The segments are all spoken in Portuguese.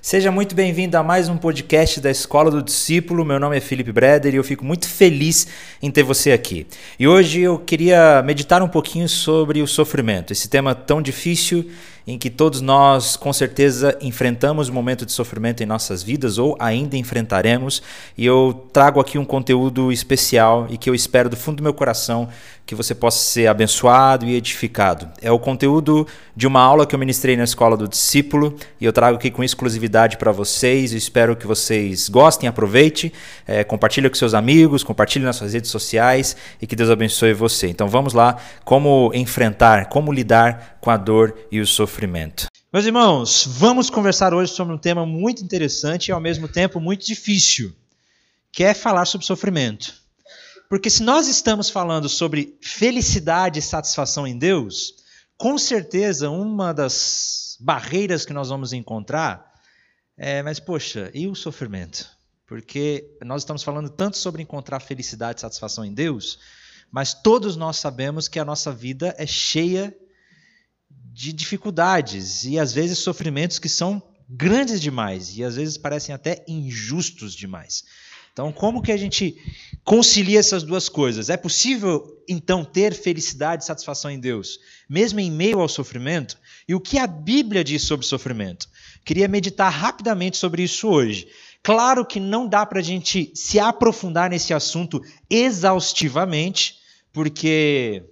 Seja muito bem-vindo a mais um podcast da Escola do Discípulo. Meu nome é Felipe Breder e eu fico muito feliz em ter você aqui. E hoje eu queria meditar um pouquinho sobre o sofrimento, esse tema tão difícil em que todos nós, com certeza, enfrentamos um momento de sofrimento em nossas vidas ou ainda enfrentaremos. E eu trago aqui um conteúdo especial e que eu espero do fundo do meu coração que você possa ser abençoado e edificado. É o conteúdo de uma aula que eu ministrei na Escola do Discípulo e eu trago aqui com exclusividade para vocês. Eu espero que vocês gostem, aproveitem, é, compartilhe com seus amigos, compartilhe nas suas redes sociais e que Deus abençoe você. Então vamos lá, como enfrentar, como lidar com a dor e o sofrimento. Meus irmãos, vamos conversar hoje sobre um tema muito interessante e ao mesmo tempo muito difícil, que é falar sobre sofrimento. Porque se nós estamos falando sobre felicidade e satisfação em Deus, com certeza uma das barreiras que nós vamos encontrar é, mas poxa, e o sofrimento? Porque nós estamos falando tanto sobre encontrar felicidade e satisfação em Deus, mas todos nós sabemos que a nossa vida é cheia de dificuldades e às vezes sofrimentos que são grandes demais e às vezes parecem até injustos demais. Então, como que a gente concilia essas duas coisas? É possível, então, ter felicidade e satisfação em Deus, mesmo em meio ao sofrimento? E o que a Bíblia diz sobre sofrimento? Queria meditar rapidamente sobre isso hoje. Claro que não dá para a gente se aprofundar nesse assunto exaustivamente, porque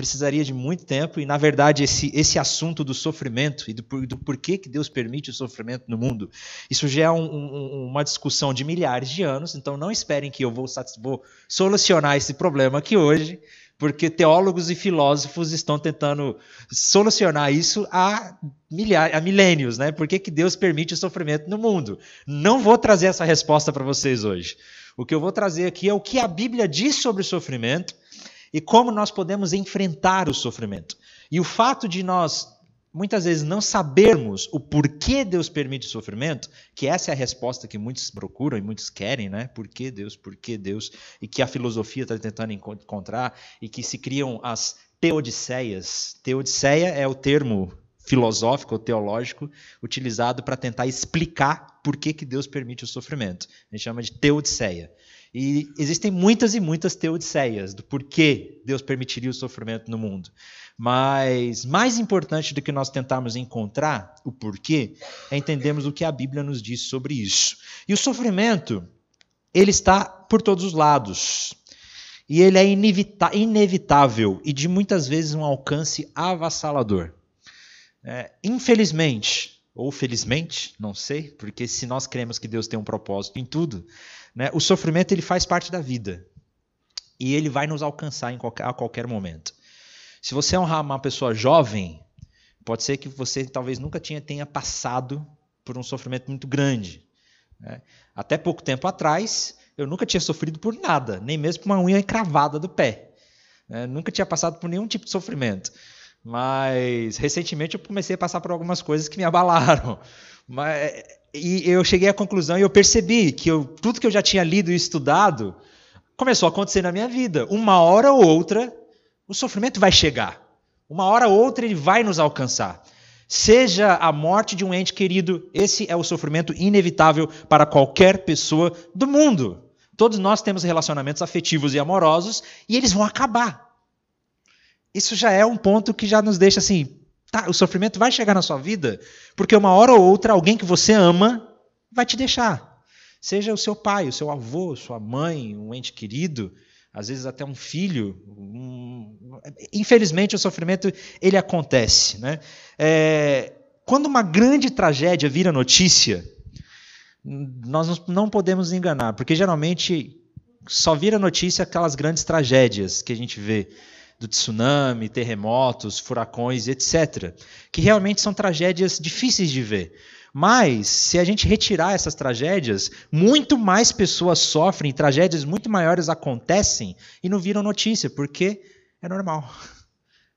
precisaria de muito tempo, e na verdade esse, esse assunto do sofrimento e do, do porquê que Deus permite o sofrimento no mundo, isso já é um, um, uma discussão de milhares de anos, então não esperem que eu vou, vou solucionar esse problema aqui hoje, porque teólogos e filósofos estão tentando solucionar isso há, milhares, há milênios, né? Por que, que Deus permite o sofrimento no mundo? Não vou trazer essa resposta para vocês hoje. O que eu vou trazer aqui é o que a Bíblia diz sobre o sofrimento e como nós podemos enfrentar o sofrimento. E o fato de nós muitas vezes não sabermos o porquê Deus permite o sofrimento, que essa é a resposta que muitos procuram e muitos querem, né? Por que Deus? Por que Deus? E que a filosofia está tentando encontrar e que se criam as teodiceias. Teodiceia é o termo filosófico ou teológico utilizado para tentar explicar por que, que Deus permite o sofrimento. A gente chama de teodiceia. E existem muitas e muitas teodiceias do porquê Deus permitiria o sofrimento no mundo. Mas mais importante do que nós tentarmos encontrar o porquê é entendermos o que a Bíblia nos diz sobre isso. E o sofrimento, ele está por todos os lados. E ele é inevitável e de muitas vezes um alcance avassalador. É, infelizmente, ou felizmente, não sei, porque se nós cremos que Deus tem um propósito em tudo, né, o sofrimento ele faz parte da vida e ele vai nos alcançar qualquer, a qualquer momento. Se você é uma pessoa jovem, pode ser que você talvez nunca tinha, tenha passado por um sofrimento muito grande. Né? Até pouco tempo atrás, eu nunca tinha sofrido por nada, nem mesmo por uma unha encravada do pé. Né? Nunca tinha passado por nenhum tipo de sofrimento. Mas recentemente eu comecei a passar por algumas coisas que me abalaram. Mas, e eu cheguei à conclusão e eu percebi que eu, tudo que eu já tinha lido e estudado começou a acontecer na minha vida. Uma hora ou outra, o sofrimento vai chegar. Uma hora ou outra ele vai nos alcançar. Seja a morte de um ente querido, esse é o sofrimento inevitável para qualquer pessoa do mundo. Todos nós temos relacionamentos afetivos e amorosos e eles vão acabar isso já é um ponto que já nos deixa assim, tá, o sofrimento vai chegar na sua vida, porque uma hora ou outra alguém que você ama vai te deixar. Seja o seu pai, o seu avô, sua mãe, um ente querido, às vezes até um filho. Um... Infelizmente, o sofrimento ele acontece. Né? É... Quando uma grande tragédia vira notícia, nós não podemos enganar, porque geralmente só vira notícia aquelas grandes tragédias que a gente vê do tsunami, terremotos, furacões, etc., que realmente são tragédias difíceis de ver. Mas, se a gente retirar essas tragédias, muito mais pessoas sofrem, tragédias muito maiores acontecem e não viram notícia, porque é normal.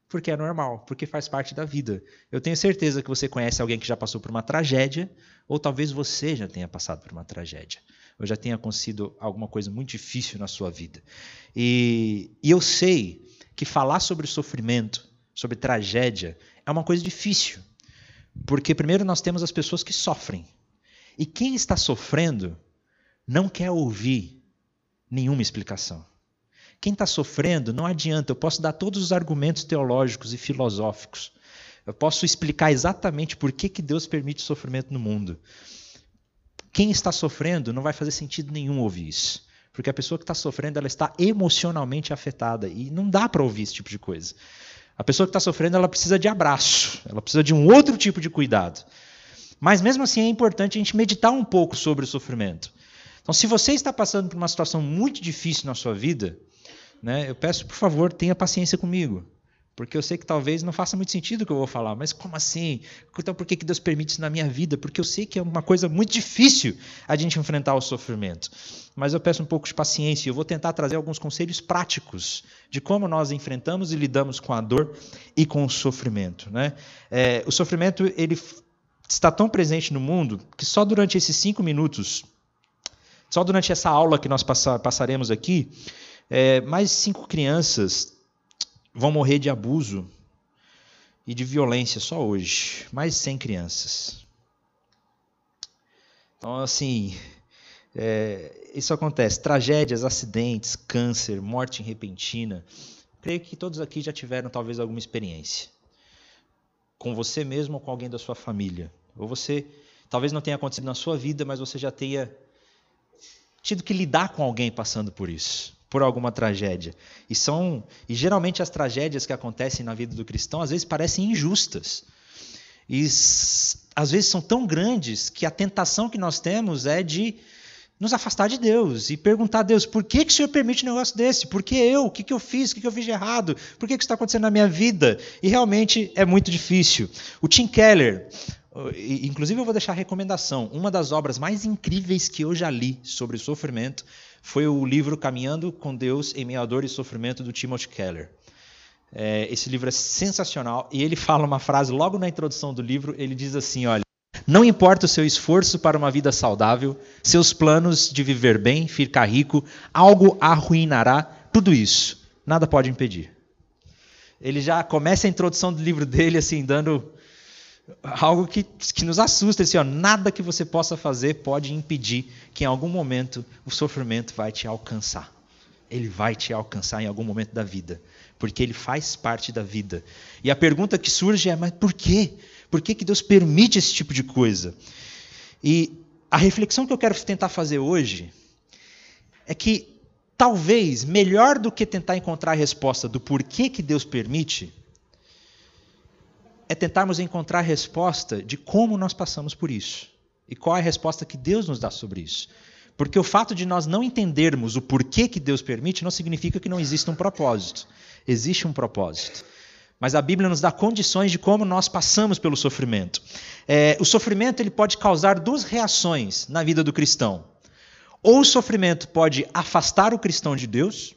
Porque é normal, porque faz parte da vida. Eu tenho certeza que você conhece alguém que já passou por uma tragédia, ou talvez você já tenha passado por uma tragédia, ou já tenha acontecido alguma coisa muito difícil na sua vida. E, e eu sei que falar sobre sofrimento, sobre tragédia, é uma coisa difícil. Porque, primeiro, nós temos as pessoas que sofrem. E quem está sofrendo não quer ouvir nenhuma explicação. Quem está sofrendo, não adianta, eu posso dar todos os argumentos teológicos e filosóficos. Eu posso explicar exatamente por que, que Deus permite sofrimento no mundo. Quem está sofrendo não vai fazer sentido nenhum ouvir isso. Porque a pessoa que está sofrendo, ela está emocionalmente afetada. E não dá para ouvir esse tipo de coisa. A pessoa que está sofrendo, ela precisa de abraço. Ela precisa de um outro tipo de cuidado. Mas mesmo assim é importante a gente meditar um pouco sobre o sofrimento. Então, se você está passando por uma situação muito difícil na sua vida, né, eu peço, por favor, tenha paciência comigo. Porque eu sei que talvez não faça muito sentido o que eu vou falar, mas como assim? Então por que Deus permite isso na minha vida? Porque eu sei que é uma coisa muito difícil a gente enfrentar o sofrimento. Mas eu peço um pouco de paciência e eu vou tentar trazer alguns conselhos práticos de como nós enfrentamos e lidamos com a dor e com o sofrimento. Né? É, o sofrimento ele está tão presente no mundo que só durante esses cinco minutos, só durante essa aula que nós passaremos aqui, é, mais cinco crianças vão morrer de abuso e de violência só hoje. Mais de 100 crianças. Então, assim, é, isso acontece. Tragédias, acidentes, câncer, morte repentina. Creio que todos aqui já tiveram talvez alguma experiência. Com você mesmo ou com alguém da sua família. Ou você, talvez não tenha acontecido na sua vida, mas você já tenha tido que lidar com alguém passando por isso por alguma tragédia. E são e geralmente as tragédias que acontecem na vida do cristão às vezes parecem injustas. E às vezes são tão grandes que a tentação que nós temos é de nos afastar de Deus e perguntar a Deus, por que, que o Senhor permite um negócio desse? Por que eu? O que, que eu fiz? O que, que eu fiz de errado? Por que, que isso está acontecendo na minha vida? E realmente é muito difícil. O Tim Keller, inclusive eu vou deixar a recomendação, uma das obras mais incríveis que eu já li sobre o sofrimento foi o livro Caminhando com Deus em à Dor e Sofrimento do Timothy Keller. É, esse livro é sensacional e ele fala uma frase logo na introdução do livro. Ele diz assim: olha, não importa o seu esforço para uma vida saudável, seus planos de viver bem, ficar rico, algo arruinará tudo isso. Nada pode impedir. Ele já começa a introdução do livro dele assim dando algo que, que nos assusta, assim, ó, nada que você possa fazer pode impedir que em algum momento o sofrimento vai te alcançar. Ele vai te alcançar em algum momento da vida, porque ele faz parte da vida. E a pergunta que surge é: mas por quê? Por que, que Deus permite esse tipo de coisa? E a reflexão que eu quero tentar fazer hoje é que talvez melhor do que tentar encontrar a resposta do porquê que Deus permite, é tentarmos encontrar a resposta de como nós passamos por isso. E qual é a resposta que Deus nos dá sobre isso. Porque o fato de nós não entendermos o porquê que Deus permite não significa que não existe um propósito. Existe um propósito. Mas a Bíblia nos dá condições de como nós passamos pelo sofrimento. É, o sofrimento ele pode causar duas reações na vida do cristão. Ou o sofrimento pode afastar o cristão de Deus,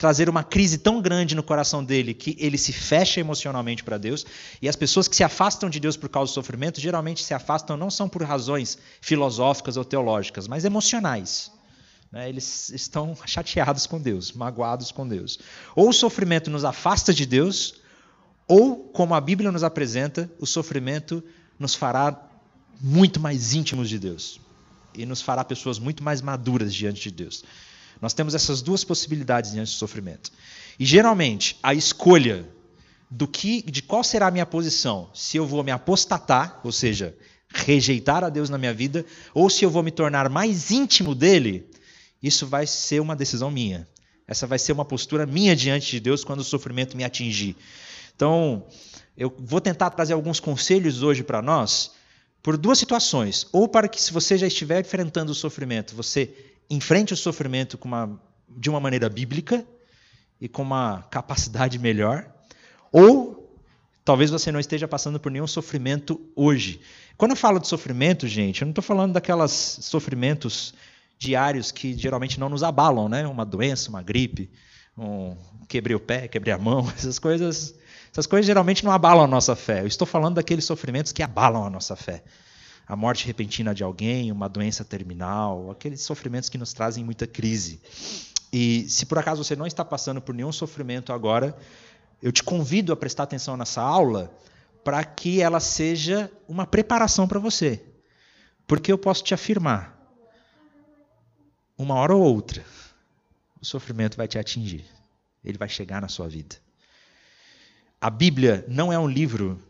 trazer uma crise tão grande no coração dele que ele se fecha emocionalmente para Deus. E as pessoas que se afastam de Deus por causa do sofrimento geralmente se afastam não são por razões filosóficas ou teológicas, mas emocionais. Né? Eles estão chateados com Deus, magoados com Deus. Ou o sofrimento nos afasta de Deus, ou, como a Bíblia nos apresenta, o sofrimento nos fará muito mais íntimos de Deus e nos fará pessoas muito mais maduras diante de Deus. Nós temos essas duas possibilidades diante do sofrimento. E geralmente a escolha do que, de qual será a minha posição, se eu vou me apostatar, ou seja, rejeitar a Deus na minha vida, ou se eu vou me tornar mais íntimo dele, isso vai ser uma decisão minha. Essa vai ser uma postura minha diante de Deus quando o sofrimento me atingir. Então, eu vou tentar trazer alguns conselhos hoje para nós por duas situações. Ou para que, se você já estiver enfrentando o sofrimento, você enfrente o sofrimento uma, de uma maneira bíblica e com uma capacidade melhor, ou talvez você não esteja passando por nenhum sofrimento hoje. Quando eu falo de sofrimento, gente, eu não estou falando daquelas sofrimentos diários que geralmente não nos abalam, né? Uma doença, uma gripe, um quebrei o pé, quebrei a mão, essas coisas, essas coisas geralmente não abalam a nossa fé. Eu estou falando daqueles sofrimentos que abalam a nossa fé a morte repentina de alguém, uma doença terminal, aqueles sofrimentos que nos trazem muita crise. E se por acaso você não está passando por nenhum sofrimento agora, eu te convido a prestar atenção nessa aula para que ela seja uma preparação para você. Porque eu posso te afirmar, uma hora ou outra, o sofrimento vai te atingir. Ele vai chegar na sua vida. A Bíblia não é um livro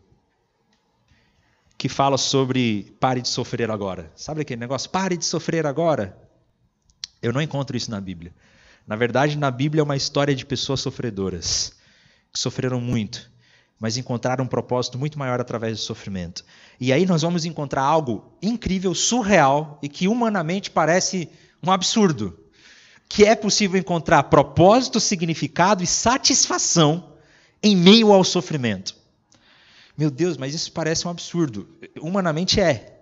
que fala sobre pare de sofrer agora. Sabe aquele negócio? Pare de sofrer agora. Eu não encontro isso na Bíblia. Na verdade, na Bíblia é uma história de pessoas sofredoras, que sofreram muito, mas encontraram um propósito muito maior através do sofrimento. E aí nós vamos encontrar algo incrível, surreal e que humanamente parece um absurdo, que é possível encontrar propósito, significado e satisfação em meio ao sofrimento. Meu Deus, mas isso parece um absurdo. Humanamente é.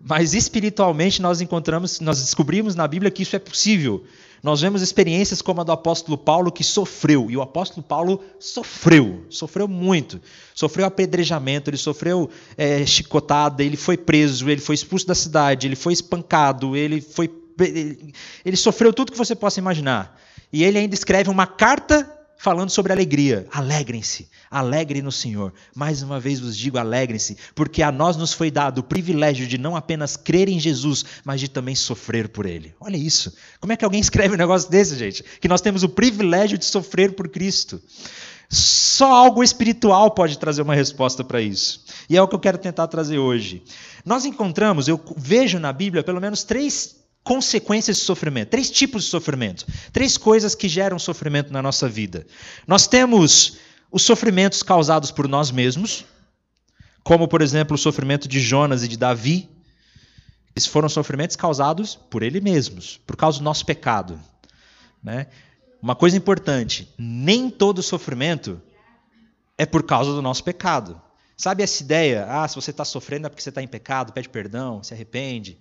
Mas espiritualmente nós encontramos, nós descobrimos na Bíblia que isso é possível. Nós vemos experiências como a do apóstolo Paulo que sofreu, e o apóstolo Paulo sofreu, sofreu muito. Sofreu apedrejamento, ele sofreu é, chicotada, ele foi preso, ele foi expulso da cidade, ele foi espancado, ele foi. Ele, ele sofreu tudo que você possa imaginar. E ele ainda escreve uma carta falando sobre alegria. Alegrem-se, alegre no Senhor. Mais uma vez vos digo, alegrem-se, porque a nós nos foi dado o privilégio de não apenas crer em Jesus, mas de também sofrer por Ele. Olha isso. Como é que alguém escreve um negócio desse, gente? Que nós temos o privilégio de sofrer por Cristo. Só algo espiritual pode trazer uma resposta para isso. E é o que eu quero tentar trazer hoje. Nós encontramos, eu vejo na Bíblia, pelo menos três consequências de sofrimento, três tipos de sofrimento, três coisas que geram sofrimento na nossa vida. Nós temos os sofrimentos causados por nós mesmos, como por exemplo o sofrimento de Jonas e de Davi. Esses foram sofrimentos causados por ele mesmos, por causa do nosso pecado. Né? Uma coisa importante: nem todo sofrimento é por causa do nosso pecado. Sabe essa ideia? Ah, se você está sofrendo é porque você está em pecado, pede perdão, se arrepende.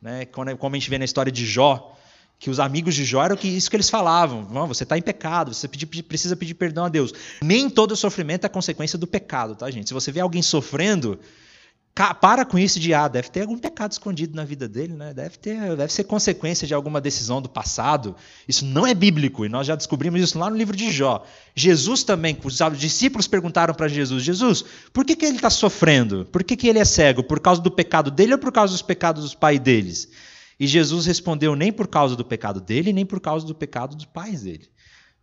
Né? Como a gente vê na história de Jó, que os amigos de Jó eram isso que eles falavam. Você está em pecado, você precisa pedir perdão a Deus. Nem todo sofrimento é consequência do pecado, tá, gente? Se você vê alguém sofrendo, para com isso de ah, deve ter algum pecado escondido na vida dele, né? Deve ter, deve ser consequência de alguma decisão do passado. Isso não é bíblico e nós já descobrimos isso lá no livro de Jó. Jesus também, os discípulos perguntaram para Jesus: Jesus, por que, que ele está sofrendo? Por que, que ele é cego? Por causa do pecado dele ou por causa dos pecados dos pais deles? E Jesus respondeu: nem por causa do pecado dele, nem por causa do pecado dos pais dele,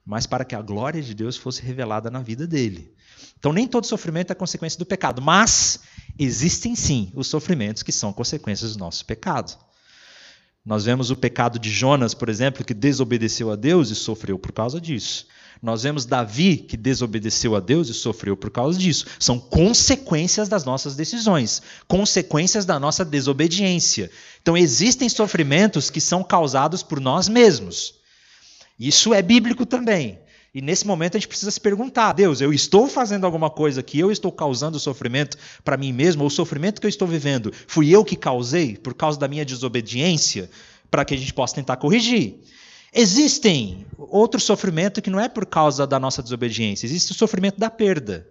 mas para que a glória de Deus fosse revelada na vida dele. Então, nem todo sofrimento é consequência do pecado, mas existem sim os sofrimentos que são consequências do nosso pecado. Nós vemos o pecado de Jonas, por exemplo, que desobedeceu a Deus e sofreu por causa disso. Nós vemos Davi, que desobedeceu a Deus e sofreu por causa disso. São consequências das nossas decisões, consequências da nossa desobediência. Então, existem sofrimentos que são causados por nós mesmos. Isso é bíblico também. E nesse momento a gente precisa se perguntar: Deus, eu estou fazendo alguma coisa que eu estou causando sofrimento para mim mesmo? Ou o sofrimento que eu estou vivendo fui eu que causei por causa da minha desobediência? Para que a gente possa tentar corrigir. Existem outro sofrimento que não é por causa da nossa desobediência, existe o sofrimento da perda.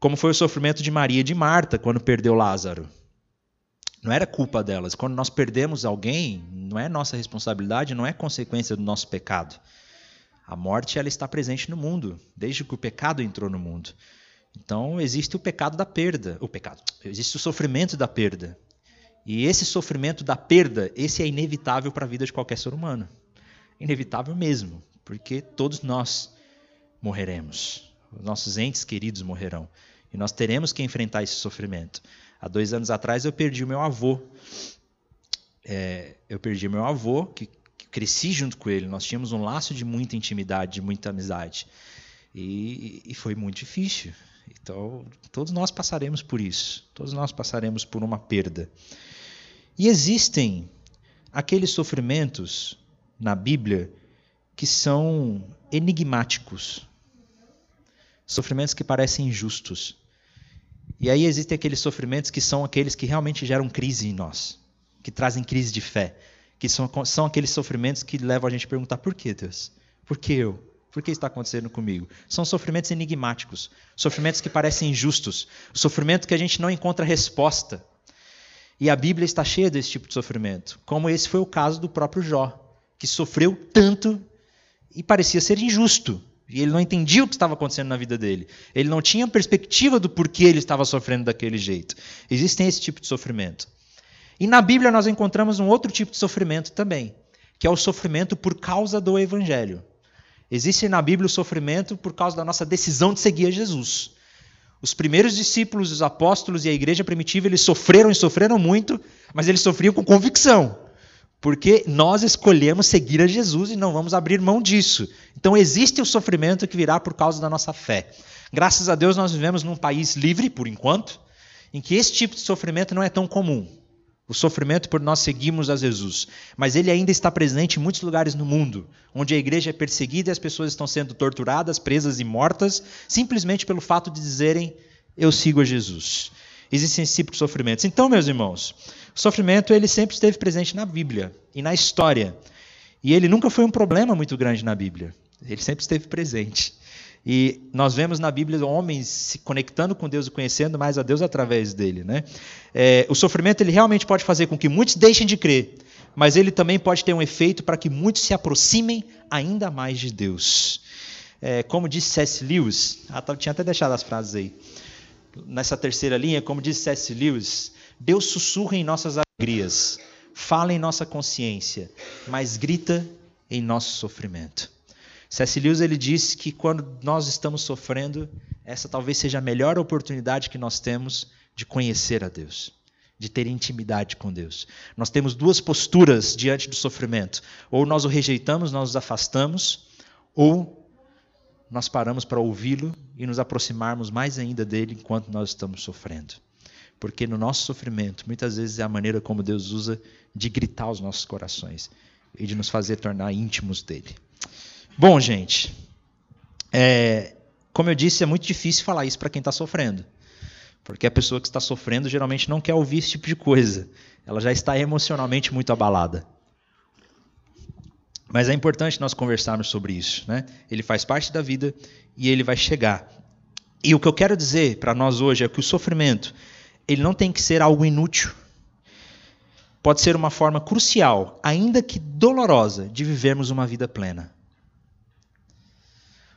Como foi o sofrimento de Maria e de Marta quando perdeu Lázaro. Não era culpa delas. Quando nós perdemos alguém, não é nossa responsabilidade, não é consequência do nosso pecado. A morte ela está presente no mundo, desde que o pecado entrou no mundo. Então existe o pecado da perda, o pecado, existe o sofrimento da perda. E esse sofrimento da perda, esse é inevitável para a vida de qualquer ser humano. Inevitável mesmo, porque todos nós morreremos. Os nossos entes queridos morrerão. E nós teremos que enfrentar esse sofrimento. Há dois anos atrás eu perdi o meu avô. É, eu perdi meu avô, que cresci junto com ele, nós tínhamos um laço de muita intimidade, de muita amizade. E, e, foi muito difícil. Então, todos nós passaremos por isso. Todos nós passaremos por uma perda. E existem aqueles sofrimentos na Bíblia que são enigmáticos. Sofrimentos que parecem injustos. E aí existem aqueles sofrimentos que são aqueles que realmente geram crise em nós, que trazem crise de fé que são, são aqueles sofrimentos que levam a gente a perguntar: por que, Deus? Por que eu? Por que está acontecendo comigo? São sofrimentos enigmáticos, sofrimentos que parecem injustos, sofrimento que a gente não encontra resposta. E a Bíblia está cheia desse tipo de sofrimento, como esse foi o caso do próprio Jó, que sofreu tanto e parecia ser injusto. E ele não entendia o que estava acontecendo na vida dele. Ele não tinha perspectiva do porquê ele estava sofrendo daquele jeito. Existem esse tipo de sofrimento. E na Bíblia nós encontramos um outro tipo de sofrimento também, que é o sofrimento por causa do evangelho. Existe na Bíblia o sofrimento por causa da nossa decisão de seguir a Jesus. Os primeiros discípulos, os apóstolos e a igreja primitiva, eles sofreram e sofreram muito, mas eles sofriam com convicção. Porque nós escolhemos seguir a Jesus e não vamos abrir mão disso. Então existe o sofrimento que virá por causa da nossa fé. Graças a Deus nós vivemos num país livre, por enquanto, em que esse tipo de sofrimento não é tão comum. O sofrimento por nós seguirmos a Jesus. Mas ele ainda está presente em muitos lugares no mundo, onde a igreja é perseguida e as pessoas estão sendo torturadas, presas e mortas, simplesmente pelo fato de dizerem: Eu sigo a Jesus. Existem esse tipo de sofrimentos. Então, meus irmãos, o sofrimento ele sempre esteve presente na Bíblia e na história. E ele nunca foi um problema muito grande na Bíblia. Ele sempre esteve presente. E nós vemos na Bíblia homens se conectando com Deus e conhecendo mais a Deus através dele. Né? É, o sofrimento ele realmente pode fazer com que muitos deixem de crer, mas ele também pode ter um efeito para que muitos se aproximem ainda mais de Deus. É, como disse C.S. Lewis, ah, tá, tinha até deixado as frases aí. Nessa terceira linha, como disse C.S. Lewis, Deus sussurra em nossas alegrias, fala em nossa consciência, mas grita em nosso sofrimento. C.S. Lewis ele diz que quando nós estamos sofrendo, essa talvez seja a melhor oportunidade que nós temos de conhecer a Deus, de ter intimidade com Deus. Nós temos duas posturas diante do sofrimento: ou nós o rejeitamos, nós nos afastamos, ou nós paramos para ouvi-lo e nos aproximarmos mais ainda dele enquanto nós estamos sofrendo. Porque no nosso sofrimento, muitas vezes é a maneira como Deus usa de gritar aos nossos corações e de nos fazer tornar íntimos dele. Bom, gente, é, como eu disse, é muito difícil falar isso para quem está sofrendo. Porque a pessoa que está sofrendo geralmente não quer ouvir esse tipo de coisa. Ela já está emocionalmente muito abalada. Mas é importante nós conversarmos sobre isso. Né? Ele faz parte da vida e ele vai chegar. E o que eu quero dizer para nós hoje é que o sofrimento ele não tem que ser algo inútil. Pode ser uma forma crucial, ainda que dolorosa, de vivermos uma vida plena.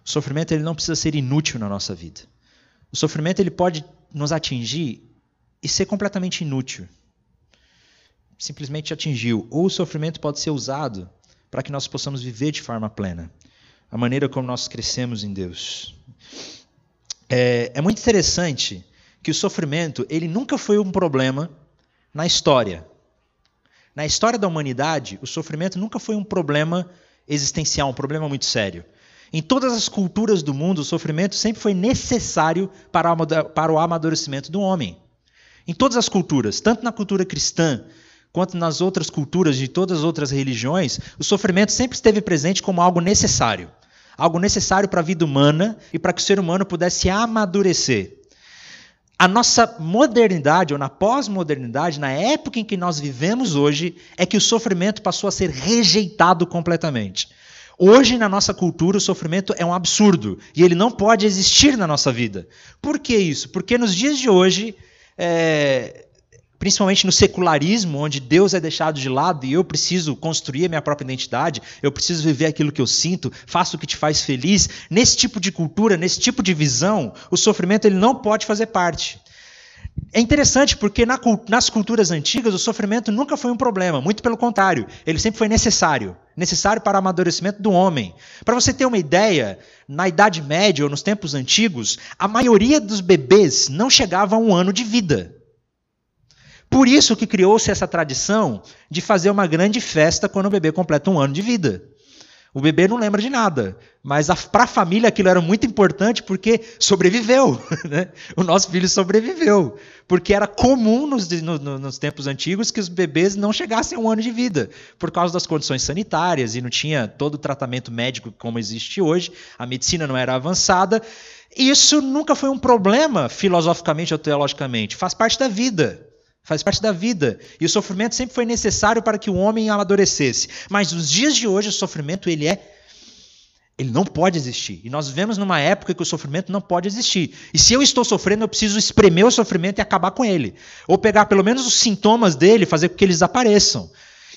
O sofrimento ele não precisa ser inútil na nossa vida. O sofrimento ele pode nos atingir e ser completamente inútil. Simplesmente atingiu. Ou o sofrimento pode ser usado para que nós possamos viver de forma plena. A maneira como nós crescemos em Deus. É, é muito interessante que o sofrimento ele nunca foi um problema na história. Na história da humanidade, o sofrimento nunca foi um problema existencial, um problema muito sério. Em todas as culturas do mundo, o sofrimento sempre foi necessário para, o amadurecimento do homem. Em todas as culturas, tanto na cultura cristã quanto nas outras culturas de todas as outras religiões, o sofrimento sempre esteve presente como algo necessário. Algo necessário para a vida humana e para que o ser humano pudesse amadurecer. A nossa modernidade, ou na pós-modernidade, na época em que nós vivemos hoje, é que o sofrimento passou a ser rejeitado completamente. Hoje, na nossa cultura, o sofrimento é um absurdo e ele não pode existir na nossa vida. Por que isso? Porque nos dias de hoje, é, principalmente no secularismo, onde Deus é deixado de lado e eu preciso construir a minha própria identidade, eu preciso viver aquilo que eu sinto, faço o que te faz feliz. Nesse tipo de cultura, nesse tipo de visão, o sofrimento ele não pode fazer parte. É interessante porque na, nas culturas antigas o sofrimento nunca foi um problema, muito pelo contrário, ele sempre foi necessário necessário para o amadurecimento do homem. Para você ter uma ideia, na Idade Média ou nos tempos antigos, a maioria dos bebês não chegava a um ano de vida. Por isso que criou-se essa tradição de fazer uma grande festa quando o bebê completa um ano de vida. O bebê não lembra de nada, mas para a família aquilo era muito importante porque sobreviveu. Né? O nosso filho sobreviveu. Porque era comum nos, no, nos, tempos antigos que os bebês não chegassem a um ano de vida, por causa das condições sanitárias e não tinha todo o tratamento médico como existe hoje, a medicina não era avançada. Isso nunca foi um problema filosoficamente ou teologicamente, faz parte da vida. Faz parte da vida. E o sofrimento sempre foi necessário para que o homem amadurecesse. Mas nos dias de hoje, o sofrimento ele é ele não pode existir. E nós vivemos numa época que o sofrimento não pode existir. E se eu estou sofrendo, eu preciso espremer o sofrimento e acabar com ele. Ou pegar pelo menos os sintomas dele fazer com que eles desapareçam.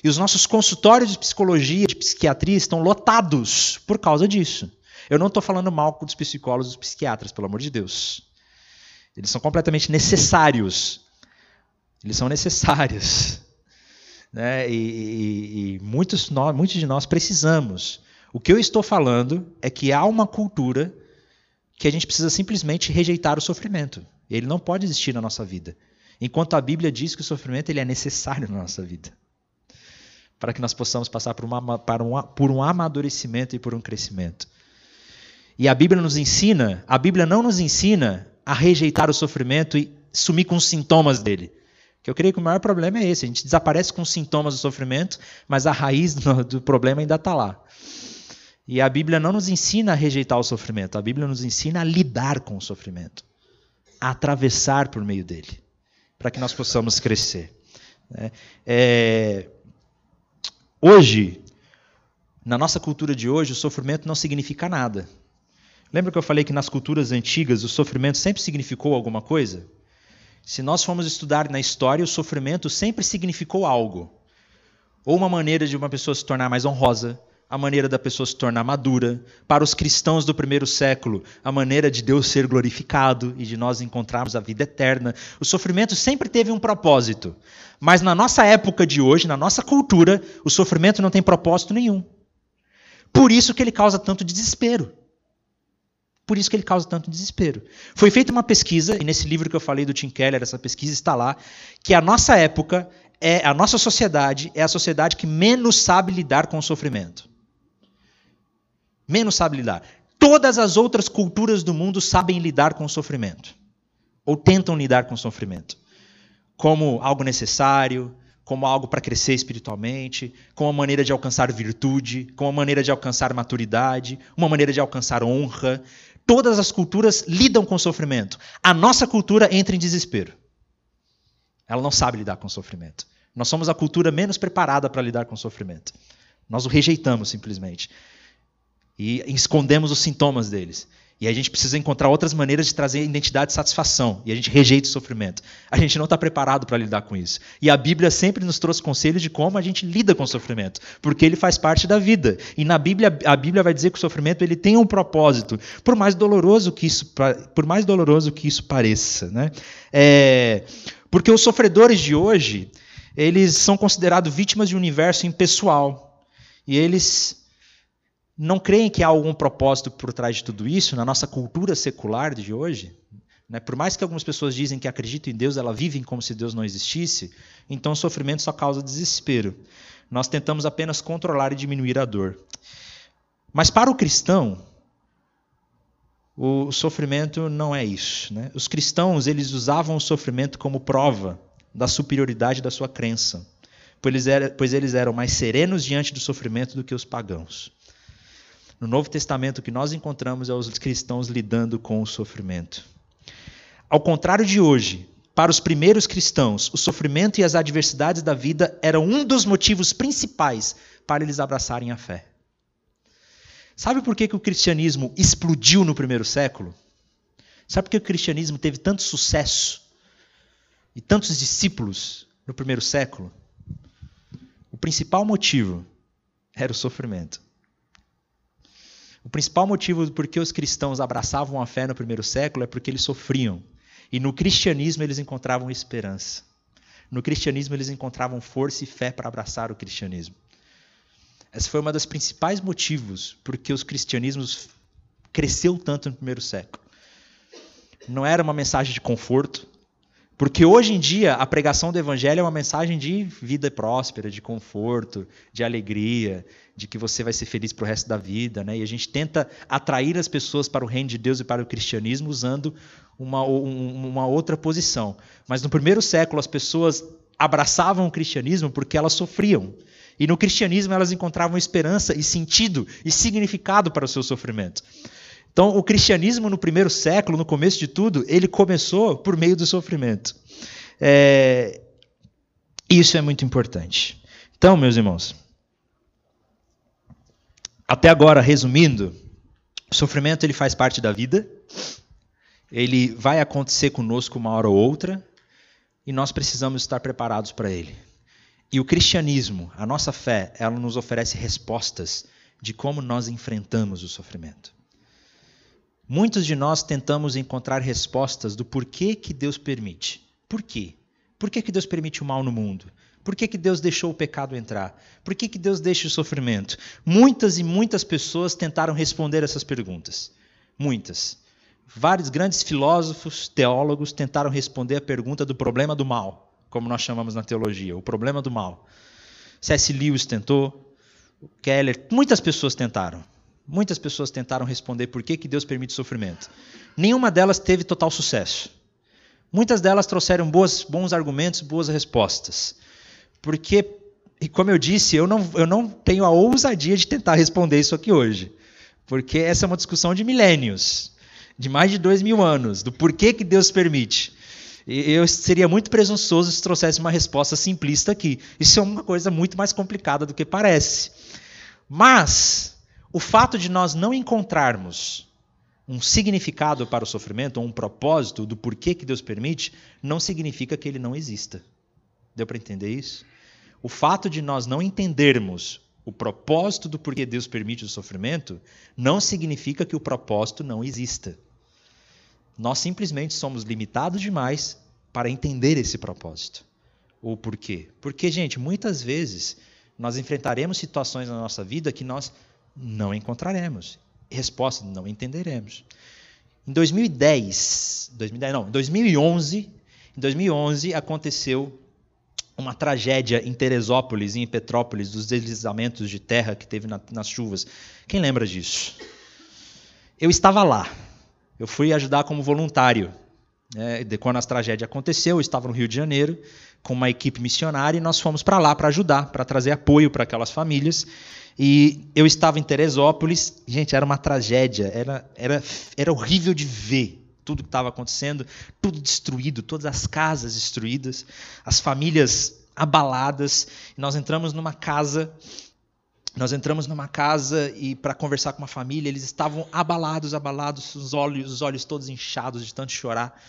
E os nossos consultórios de psicologia, de psiquiatria estão lotados por causa disso. Eu não estou falando mal dos psicólogos e dos psiquiatras, pelo amor de Deus. Eles são completamente necessários. Eles são necessários. Né? E, e, e muitos, nós, muitos de nós precisamos. O que eu estou falando é que há uma cultura que a gente precisa simplesmente rejeitar o sofrimento. Ele não pode existir na nossa vida. Enquanto a Bíblia diz que o sofrimento ele é necessário na nossa vida. Para que nós possamos passar por, uma, um, por um amadurecimento e por um crescimento. E a Bíblia nos ensina, a Bíblia não nos ensina a rejeitar o sofrimento e sumir com os sintomas dele. Que eu creio que o maior problema é esse. A gente desaparece com os sintomas do sofrimento, mas a raiz do, do problema ainda está lá. E a Bíblia não nos ensina a rejeitar o sofrimento, a Bíblia nos ensina a lidar com o sofrimento, a atravessar por meio dele, para que nós possamos crescer. Né? É... Hoje, na nossa cultura de hoje, o sofrimento não significa nada. Lembra que eu falei que nas culturas antigas o sofrimento sempre significou alguma coisa? Se nós formos estudar na história, o sofrimento sempre significou algo. Ou uma maneira de uma pessoa se tornar mais honrosa, a maneira da pessoa se tornar madura. Para os cristãos do primeiro século, a maneira de Deus ser glorificado e de nós encontrarmos a vida eterna. O sofrimento sempre teve um propósito. Mas na nossa época de hoje, na nossa cultura, o sofrimento não tem propósito nenhum. Por isso que ele causa tanto desespero. Por isso que ele causa tanto desespero. Foi feita uma pesquisa, e nesse livro que eu falei do Tim Keller, essa pesquisa está lá, que a nossa época, é a nossa sociedade, é a sociedade que menos sabe lidar com o sofrimento. Menos sabe lidar. Todas as outras culturas do mundo sabem lidar com o sofrimento. Ou tentam lidar com o sofrimento. Como algo necessário, como algo para crescer espiritualmente, como uma maneira de alcançar virtude, como uma maneira de alcançar maturidade, uma maneira de alcançar honra. Todas as culturas lidam com sofrimento. A nossa cultura entra em desespero. Ela não sabe lidar com sofrimento. Nós somos a cultura menos preparada para lidar com sofrimento. Nós o rejeitamos simplesmente e escondemos os sintomas deles. E a gente precisa encontrar outras maneiras de trazer identidade e satisfação. E a gente rejeita o sofrimento. A gente não está preparado para lidar com isso. E a Bíblia sempre nos trouxe conselhos de como a gente lida com o sofrimento, porque ele faz parte da vida. E na Bíblia, a Bíblia vai dizer que o sofrimento ele tem um propósito, por mais doloroso que isso, por mais doloroso que isso pareça, né? É, porque os sofredores de hoje, eles são considerados vítimas de um universo impessoal. E eles não creem que há algum propósito por trás de tudo isso, na nossa cultura secular de hoje, né? por mais que algumas pessoas dizem que acreditam em Deus, elas vivem como se Deus não existisse, então o sofrimento só causa desespero. Nós tentamos apenas controlar e diminuir a dor. Mas para o cristão, o sofrimento não é isso. Né? Os cristãos eles usavam o sofrimento como prova da superioridade da sua crença, pois eles eram mais serenos diante do sofrimento do que os pagãos. No Novo Testamento, o que nós encontramos é os cristãos lidando com o sofrimento. Ao contrário de hoje, para os primeiros cristãos, o sofrimento e as adversidades da vida eram um dos motivos principais para eles abraçarem a fé. Sabe por que, que o cristianismo explodiu no primeiro século? Sabe por que o cristianismo teve tanto sucesso e tantos discípulos no primeiro século? O principal motivo era o sofrimento. O principal motivo por que os cristãos abraçavam a fé no primeiro século é porque eles sofriam. E no cristianismo eles encontravam esperança. No cristianismo eles encontravam força e fé para abraçar o cristianismo. Esse foi um dos principais motivos por que os cristianismos cresceu tanto no primeiro século. Não era uma mensagem de conforto, porque hoje em dia a pregação do evangelho é uma mensagem de vida próspera, de conforto, de alegria, de que você vai ser feliz para o resto da vida, né? E a gente tenta atrair as pessoas para o reino de Deus e para o cristianismo usando uma, uma outra posição. Mas no primeiro século as pessoas abraçavam o cristianismo porque elas sofriam. E no cristianismo elas encontravam esperança e sentido e significado para o seu sofrimento. Então, o cristianismo no primeiro século, no começo de tudo, ele começou por meio do sofrimento. É... Isso é muito importante. Então, meus irmãos, até agora, resumindo, o sofrimento ele faz parte da vida, ele vai acontecer conosco uma hora ou outra, e nós precisamos estar preparados para ele. E o cristianismo, a nossa fé, ela nos oferece respostas de como nós enfrentamos o sofrimento. Muitos de nós tentamos encontrar respostas do porquê que Deus permite. Por quê? Por que, que Deus permite o mal no mundo? Por que, que Deus deixou o pecado entrar? Por que, que Deus deixa o sofrimento? Muitas e muitas pessoas tentaram responder essas perguntas. Muitas. Vários grandes filósofos, teólogos tentaram responder a pergunta do problema do mal, como nós chamamos na teologia, o problema do mal. C.S. Lewis tentou, Keller, muitas pessoas tentaram. Muitas pessoas tentaram responder por que, que Deus permite sofrimento. Nenhuma delas teve total sucesso. Muitas delas trouxeram boas, bons argumentos, boas respostas. Porque, e como eu disse, eu não, eu não tenho a ousadia de tentar responder isso aqui hoje. Porque essa é uma discussão de milênios, de mais de dois mil anos, do porquê que Deus permite. E eu seria muito presunçoso se trouxesse uma resposta simplista aqui. Isso é uma coisa muito mais complicada do que parece. Mas o fato de nós não encontrarmos um significado para o sofrimento, ou um propósito do porquê que Deus permite, não significa que ele não exista. Deu para entender isso? O fato de nós não entendermos o propósito do porquê Deus permite o sofrimento, não significa que o propósito não exista. Nós simplesmente somos limitados demais para entender esse propósito. O porquê? Porque, gente, muitas vezes nós enfrentaremos situações na nossa vida que nós não encontraremos. Resposta, não entenderemos. Em 2010, 2010 não, em 2011, em 2011 aconteceu uma tragédia em Teresópolis e em Petrópolis dos deslizamentos de terra que teve na, nas chuvas. Quem lembra disso? Eu estava lá. Eu fui ajudar como voluntário. De quando a tragédia aconteceu, eu estava no Rio de Janeiro com uma equipe missionária e nós fomos para lá para ajudar, para trazer apoio para aquelas famílias. E eu estava em Teresópolis, gente, era uma tragédia, era, era, era horrível de ver tudo que estava acontecendo, tudo destruído, todas as casas destruídas, as famílias abaladas. Nós entramos numa casa, nós entramos numa casa e para conversar com uma família, eles estavam abalados, abalados, os olhos, os olhos todos inchados de tanto chorar.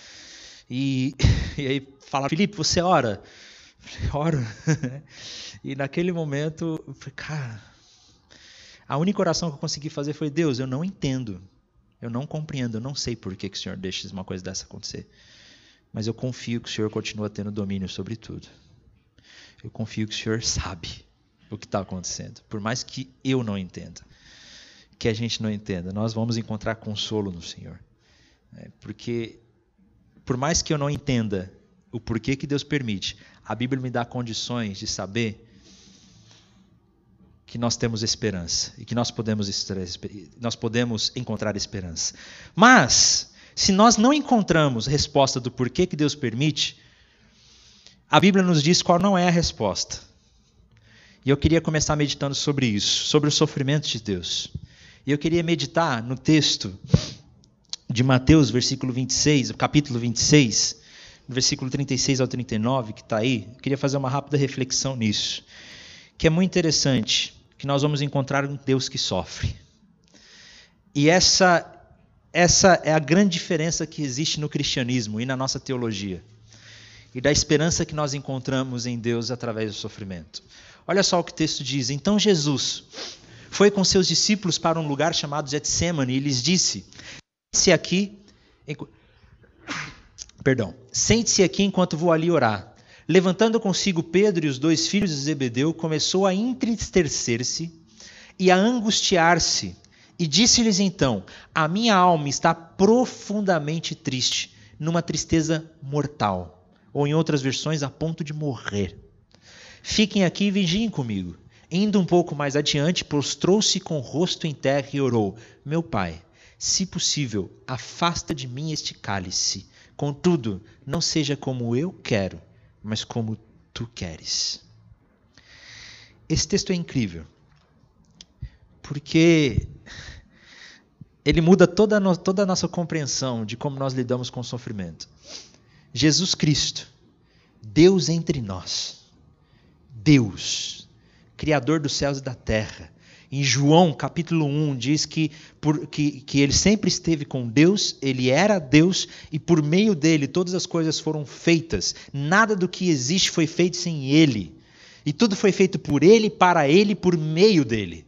E, e aí falaram, Felipe, você ora? Eu falei, oro. e naquele momento, eu falei, cara a única oração que eu consegui fazer foi: Deus, eu não entendo, eu não compreendo, eu não sei por que, que o Senhor deixa uma coisa dessa acontecer. Mas eu confio que o Senhor continua tendo domínio sobre tudo. Eu confio que o Senhor sabe o que está acontecendo, por mais que eu não entenda, que a gente não entenda, nós vamos encontrar consolo no Senhor, é, porque por mais que eu não entenda o porquê que Deus permite, a Bíblia me dá condições de saber que nós temos esperança e que nós podemos, nós podemos encontrar esperança. Mas, se nós não encontramos resposta do porquê que Deus permite, a Bíblia nos diz qual não é a resposta. E eu queria começar meditando sobre isso, sobre o sofrimento de Deus. E eu queria meditar no texto de Mateus, versículo 26, capítulo 26, versículo 36 ao 39, que está aí. Eu queria fazer uma rápida reflexão nisso, que é muito interessante que nós vamos encontrar um Deus que sofre. E essa essa é a grande diferença que existe no cristianismo e na nossa teologia. E da esperança que nós encontramos em Deus através do sofrimento. Olha só o que o texto diz. Então Jesus foi com seus discípulos para um lugar chamado Getsemane e lhes disse: Sente-se aqui, perdão, sente-se aqui enquanto vou ali orar. Levantando consigo Pedro e os dois filhos de Zebedeu, começou a entristecer-se e a angustiar-se. E disse-lhes então: A minha alma está profundamente triste, numa tristeza mortal. Ou em outras versões, a ponto de morrer. Fiquem aqui e vigiem comigo. Indo um pouco mais adiante, prostrou-se com o rosto em terra e orou: Meu pai, se possível, afasta de mim este cálice. Contudo, não seja como eu quero, mas como tu queres. Esse texto é incrível, porque ele muda toda a, no, toda a nossa compreensão de como nós lidamos com o sofrimento. Jesus Cristo, Deus entre nós, Deus, Criador dos céus e da terra, em João capítulo 1 diz que, por, que, que ele sempre esteve com Deus, ele era Deus e por meio dele todas as coisas foram feitas. Nada do que existe foi feito sem ele. E tudo foi feito por ele, para ele, por meio dele.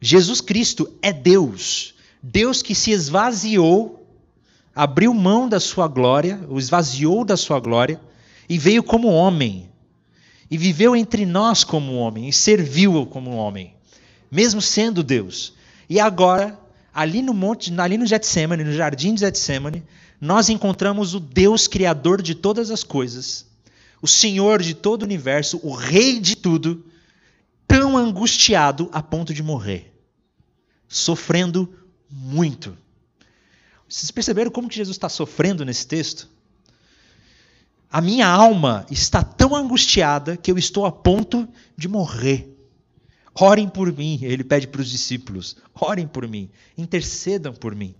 Jesus Cristo é Deus. Deus que se esvaziou, abriu mão da sua glória, o esvaziou da sua glória e veio como homem. E viveu entre nós como homem e serviu como homem, mesmo sendo Deus. E agora, ali no monte, ali no Getsemane, no jardim de Getsemane, nós encontramos o Deus criador de todas as coisas, o Senhor de todo o universo, o rei de tudo, tão angustiado a ponto de morrer, sofrendo muito. Vocês perceberam como que Jesus está sofrendo nesse texto? A minha alma está tão angustiada que eu estou a ponto de morrer. Orem por mim, ele pede para os discípulos. Orem por mim, intercedam por mim.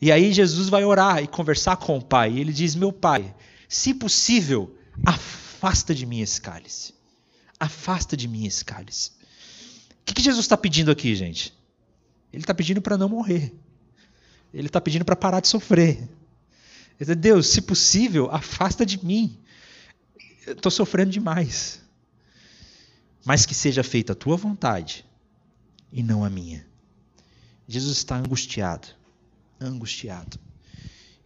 E aí Jesus vai orar e conversar com o Pai. E ele diz: Meu Pai, se possível, afasta de mim esse cálice. Afasta de mim esse cálice. O que, que Jesus está pedindo aqui, gente? Ele está pedindo para não morrer. Ele está pedindo para parar de sofrer. Ele diz, Deus, se possível, afasta de mim. Eu estou sofrendo demais. Mas que seja feita a tua vontade e não a minha. Jesus está angustiado angustiado.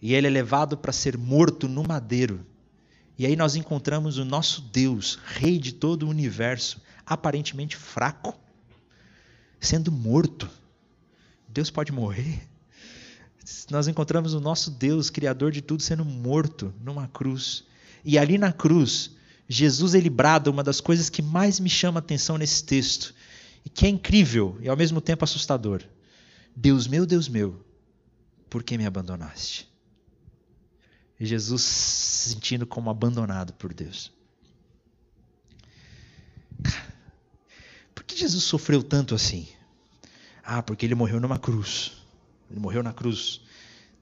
E ele é levado para ser morto no madeiro. E aí nós encontramos o nosso Deus, Rei de todo o universo, aparentemente fraco, sendo morto. Deus pode morrer? Nós encontramos o nosso Deus, Criador de tudo, sendo morto numa cruz. E ali na cruz, Jesus ele brada uma das coisas que mais me chama a atenção nesse texto, e que é incrível e ao mesmo tempo assustador. Deus meu, Deus meu, por que me abandonaste? E Jesus se sentindo como abandonado por Deus. Por que Jesus sofreu tanto assim? Ah, porque ele morreu numa cruz. Ele morreu na cruz.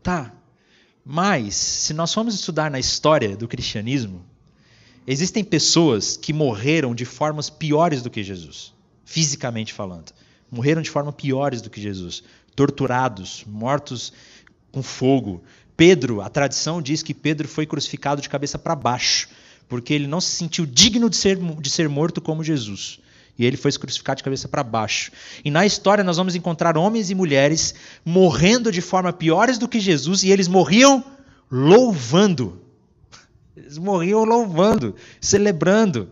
Tá. Mas, se nós formos estudar na história do cristianismo, existem pessoas que morreram de formas piores do que Jesus, fisicamente falando. Morreram de forma piores do que Jesus, torturados, mortos com fogo. Pedro, a tradição diz que Pedro foi crucificado de cabeça para baixo, porque ele não se sentiu digno de ser, de ser morto como Jesus. E ele foi crucificado de cabeça para baixo. E na história nós vamos encontrar homens e mulheres morrendo de forma piores do que Jesus, e eles morriam louvando. Eles morriam louvando, celebrando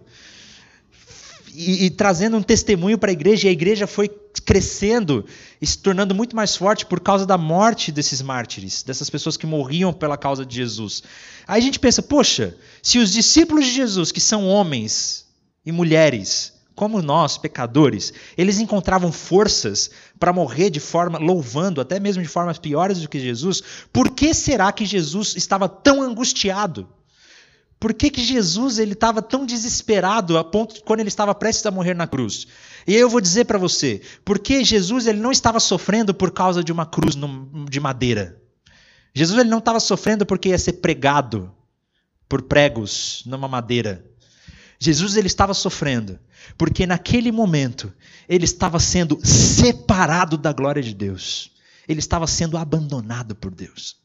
e, e trazendo um testemunho para a igreja, e a igreja foi crescendo e se tornando muito mais forte por causa da morte desses mártires, dessas pessoas que morriam pela causa de Jesus. Aí a gente pensa, poxa, se os discípulos de Jesus, que são homens e mulheres, como nós, pecadores, eles encontravam forças para morrer de forma louvando, até mesmo de formas piores do que Jesus, por que será que Jesus estava tão angustiado? Por que, que Jesus ele estava tão desesperado a ponto de quando ele estava prestes a morrer na cruz? E eu vou dizer para você, porque Jesus ele não estava sofrendo por causa de uma cruz de madeira. Jesus ele não estava sofrendo porque ia ser pregado por pregos numa madeira. Jesus ele estava sofrendo porque naquele momento ele estava sendo separado da glória de Deus. Ele estava sendo abandonado por Deus.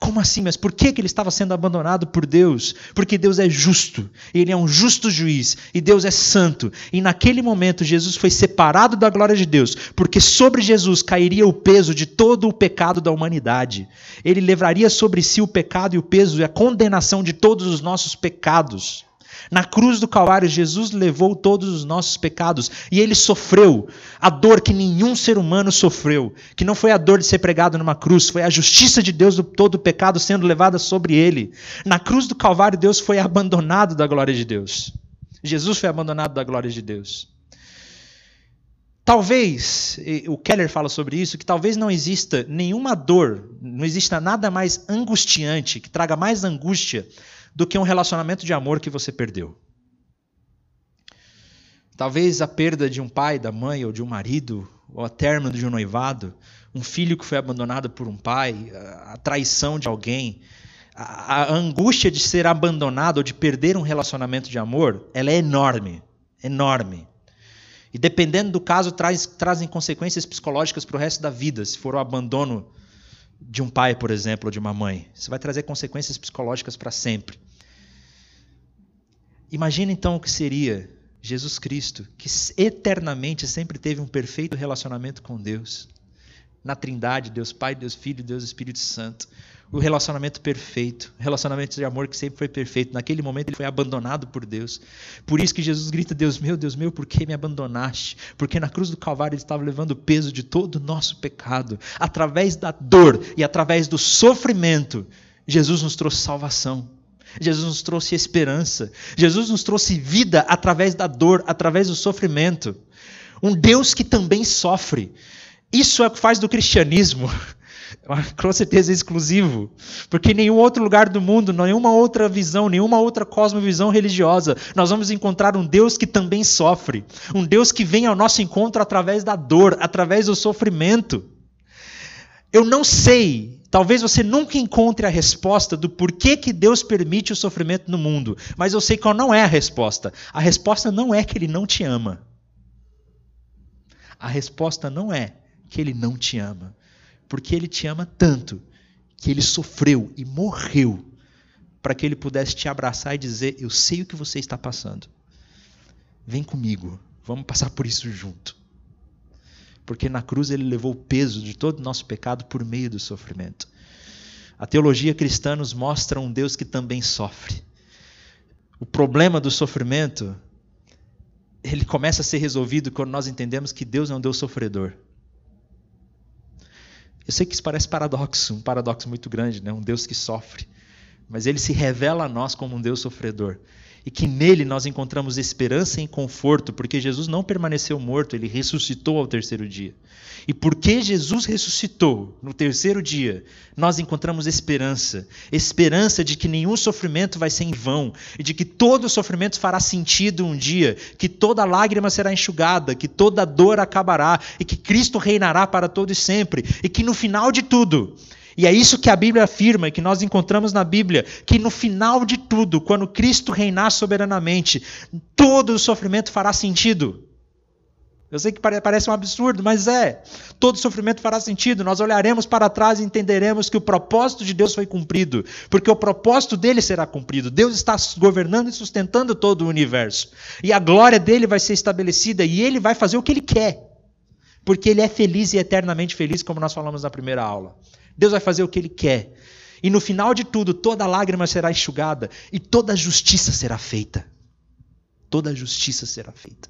Como assim? Mas por que, que ele estava sendo abandonado por Deus? Porque Deus é justo, ele é um justo juiz, e Deus é santo. E naquele momento Jesus foi separado da glória de Deus, porque sobre Jesus cairia o peso de todo o pecado da humanidade. Ele levaria sobre si o pecado e o peso e a condenação de todos os nossos pecados. Na cruz do Calvário, Jesus levou todos os nossos pecados e ele sofreu a dor que nenhum ser humano sofreu, que não foi a dor de ser pregado numa cruz, foi a justiça de Deus do todo o pecado sendo levada sobre ele. Na cruz do Calvário, Deus foi abandonado da glória de Deus. Jesus foi abandonado da glória de Deus. Talvez, o Keller fala sobre isso, que talvez não exista nenhuma dor, não exista nada mais angustiante, que traga mais angústia do que um relacionamento de amor que você perdeu. Talvez a perda de um pai, da mãe, ou de um marido, ou a término de um noivado, um filho que foi abandonado por um pai, a traição de alguém, a, angústia de ser abandonado ou de perder um relacionamento de amor, ela é enorme, enorme. E dependendo do caso, traz, trazem consequências psicológicas para o resto da vida, se for o abandono de um pai, por exemplo, ou de uma mãe. Isso vai trazer consequências psicológicas para sempre. Imagina então o que seria Jesus Cristo, que eternamente sempre teve um perfeito relacionamento com Deus. na Trindade, Deus Pai, Deus Filho, Deus Espírito Santo. O relacionamento perfeito, o relacionamento de amor que sempre foi perfeito. Naquele momento ele foi abandonado por Deus. Por isso que Jesus grita: Deus meu, Deus meu, por que me abandonaste? Porque na cruz do Calvário ele estava levando o peso de todo o nosso pecado. Através da dor e através do sofrimento, Jesus nos trouxe salvação. Jesus nos trouxe esperança. Jesus nos trouxe vida através da dor, através do sofrimento. Um Deus que também sofre. Isso é o que faz do cristianismo, com certeza, exclusivo. Porque em nenhum outro lugar do mundo, nenhuma outra visão, nenhuma outra cosmovisão religiosa, nós vamos encontrar um Deus que também sofre. Um Deus que vem ao nosso encontro através da dor, através do sofrimento. Eu não sei, talvez você nunca encontre a resposta do porquê que Deus permite o sofrimento no mundo, mas eu sei qual não é a resposta. A resposta não é que Ele não te ama. A resposta não é que Ele não te ama, porque Ele te ama tanto que Ele sofreu e morreu para que Ele pudesse te abraçar e dizer: Eu sei o que você está passando. Vem comigo, vamos passar por isso junto. Porque na cruz Ele levou o peso de todo o nosso pecado por meio do sofrimento. A teologia cristã nos mostra um Deus que também sofre. O problema do sofrimento ele começa a ser resolvido quando nós entendemos que Deus é um Deus sofredor. Eu sei que isso parece paradoxo, um paradoxo muito grande, né? um Deus que sofre. Mas ele se revela a nós como um Deus sofredor e que nele nós encontramos esperança e conforto, porque Jesus não permaneceu morto, ele ressuscitou ao terceiro dia. E porque Jesus ressuscitou no terceiro dia, nós encontramos esperança, esperança de que nenhum sofrimento vai ser em vão, e de que todo sofrimento fará sentido um dia, que toda lágrima será enxugada, que toda dor acabará, e que Cristo reinará para todo e sempre, e que no final de tudo, e é isso que a Bíblia afirma e que nós encontramos na Bíblia, que no final de tudo, quando Cristo reinar soberanamente, todo o sofrimento fará sentido. Eu sei que parece um absurdo, mas é. Todo sofrimento fará sentido. Nós olharemos para trás e entenderemos que o propósito de Deus foi cumprido, porque o propósito dele será cumprido. Deus está governando e sustentando todo o universo. E a glória dele vai ser estabelecida e ele vai fazer o que ele quer. Porque ele é feliz e eternamente feliz, como nós falamos na primeira aula. Deus vai fazer o que Ele quer. E no final de tudo, toda lágrima será enxugada e toda justiça será feita. Toda justiça será feita.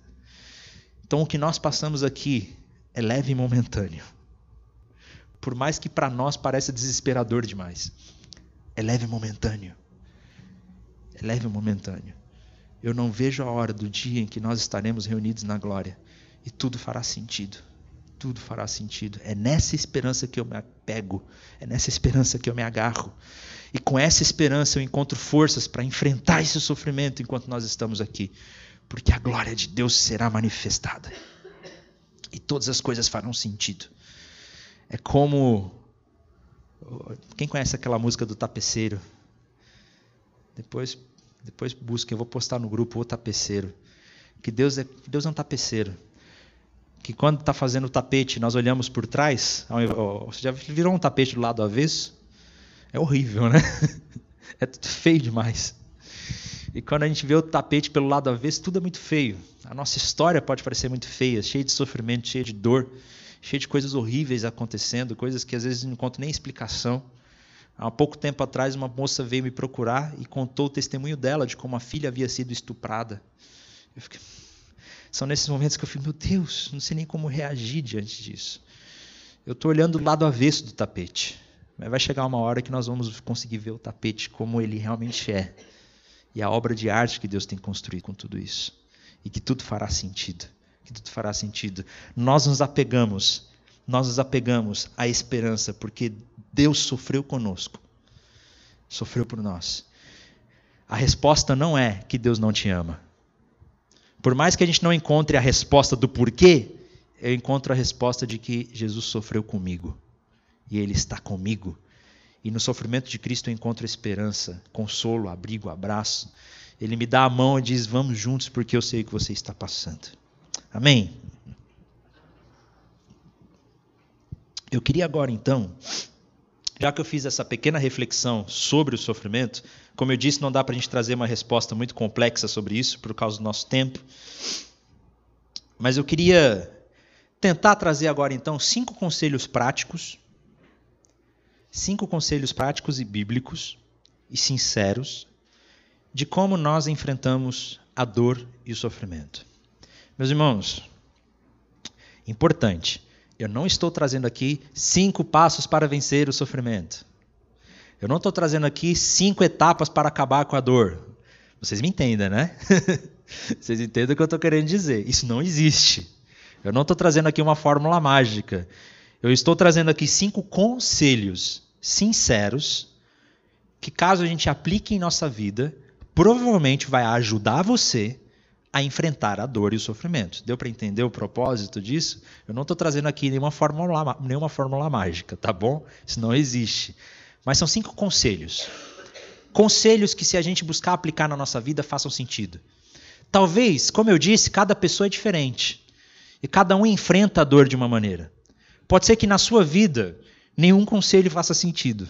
Então, o que nós passamos aqui é leve e momentâneo. Por mais que para nós pareça desesperador demais, é leve e momentâneo. É leve e momentâneo. Eu não vejo a hora do dia em que nós estaremos reunidos na glória e tudo fará sentido tudo fará sentido. É nessa esperança que eu me apego, é nessa esperança que eu me agarro. E com essa esperança eu encontro forças para enfrentar esse sofrimento enquanto nós estamos aqui, porque a glória de Deus será manifestada. E todas as coisas farão sentido. É como quem conhece aquela música do tapeceiro? Depois depois busquem, eu vou postar no grupo o tapeceiro. Que Deus é, Deus é um tapeceiro que quando está fazendo o tapete, nós olhamos por trás, você já virou um tapete do lado avesso? É horrível, né? É feio demais. E quando a gente vê o tapete pelo lado avesso, tudo é muito feio. A nossa história pode parecer muito feia, cheia de sofrimento, cheia de dor, cheia de coisas horríveis acontecendo, coisas que às vezes não encontro nem explicação. Há pouco tempo atrás, uma moça veio me procurar e contou o testemunho dela de como a filha havia sido estuprada. Eu fiquei, são nesses momentos que eu fico, meu Deus, não sei nem como reagir diante disso. Eu estou olhando o lado avesso do tapete. Mas vai chegar uma hora que nós vamos conseguir ver o tapete como ele realmente é. E a obra de arte que Deus tem construído com tudo isso. E que tudo fará sentido. Que tudo fará sentido. Nós nos apegamos, nós nos apegamos à esperança, porque Deus sofreu conosco. Sofreu por nós. A resposta não é que Deus não te ama. Por mais que a gente não encontre a resposta do porquê, eu encontro a resposta de que Jesus sofreu comigo e Ele está comigo. E no sofrimento de Cristo eu encontro esperança, consolo, abrigo, abraço. Ele me dá a mão e diz: Vamos juntos porque eu sei o que você está passando. Amém? Eu queria agora então, já que eu fiz essa pequena reflexão sobre o sofrimento, como eu disse, não dá para a gente trazer uma resposta muito complexa sobre isso, por causa do nosso tempo. Mas eu queria tentar trazer agora então cinco conselhos práticos, cinco conselhos práticos e bíblicos e sinceros de como nós enfrentamos a dor e o sofrimento. Meus irmãos, importante, eu não estou trazendo aqui cinco passos para vencer o sofrimento. Eu não estou trazendo aqui cinco etapas para acabar com a dor. Vocês me entendem, né? Vocês entendem o que eu estou querendo dizer. Isso não existe. Eu não estou trazendo aqui uma fórmula mágica. Eu estou trazendo aqui cinco conselhos sinceros que, caso a gente aplique em nossa vida, provavelmente vai ajudar você a enfrentar a dor e o sofrimento. Deu para entender o propósito disso? Eu não estou trazendo aqui nenhuma fórmula, nenhuma fórmula mágica, tá bom? Isso não existe. Mas são cinco conselhos. Conselhos que, se a gente buscar aplicar na nossa vida, façam sentido. Talvez, como eu disse, cada pessoa é diferente. E cada um enfrenta a dor de uma maneira. Pode ser que na sua vida nenhum conselho faça sentido.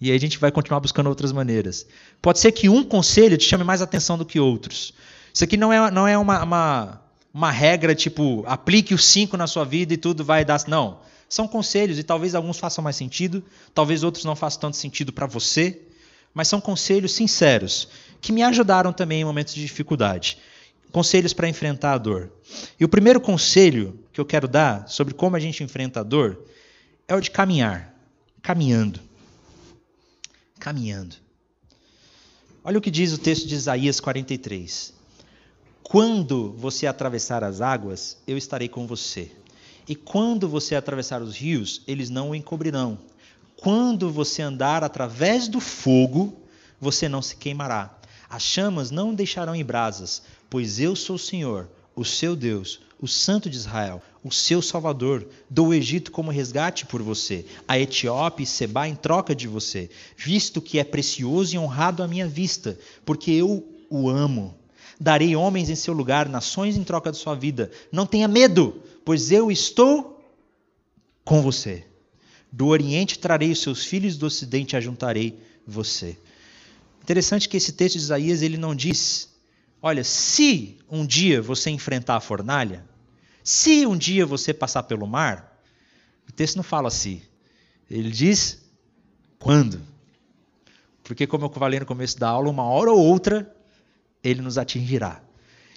E aí a gente vai continuar buscando outras maneiras. Pode ser que um conselho te chame mais atenção do que outros. Isso aqui não é, não é uma, uma, uma regra tipo, aplique os cinco na sua vida e tudo vai dar. Não. São conselhos e talvez alguns façam mais sentido, talvez outros não façam tanto sentido para você, mas são conselhos sinceros que me ajudaram também em momentos de dificuldade conselhos para enfrentar a dor. E o primeiro conselho que eu quero dar sobre como a gente enfrenta a dor é o de caminhar. Caminhando. Caminhando. Olha o que diz o texto de Isaías 43. Quando você atravessar as águas, eu estarei com você. E quando você atravessar os rios, eles não o encobrirão. Quando você andar através do fogo, você não se queimará. As chamas não deixarão em brasas, pois eu sou o Senhor, o seu Deus, o Santo de Israel, o seu Salvador. Dou o Egito como resgate por você, a Etiópia e Seba em troca de você, visto que é precioso e honrado à minha vista, porque eu o amo. Darei homens em seu lugar, nações em troca de sua vida. Não tenha medo, pois eu estou com você. Do Oriente trarei os seus filhos, do Ocidente ajuntarei você. Interessante que esse texto de Isaías ele não diz Olha, se um dia você enfrentar a fornalha, se um dia você passar pelo mar, o texto não fala assim. Ele diz quando. Porque, como eu falei no começo da aula, uma hora ou outra ele nos atingirá.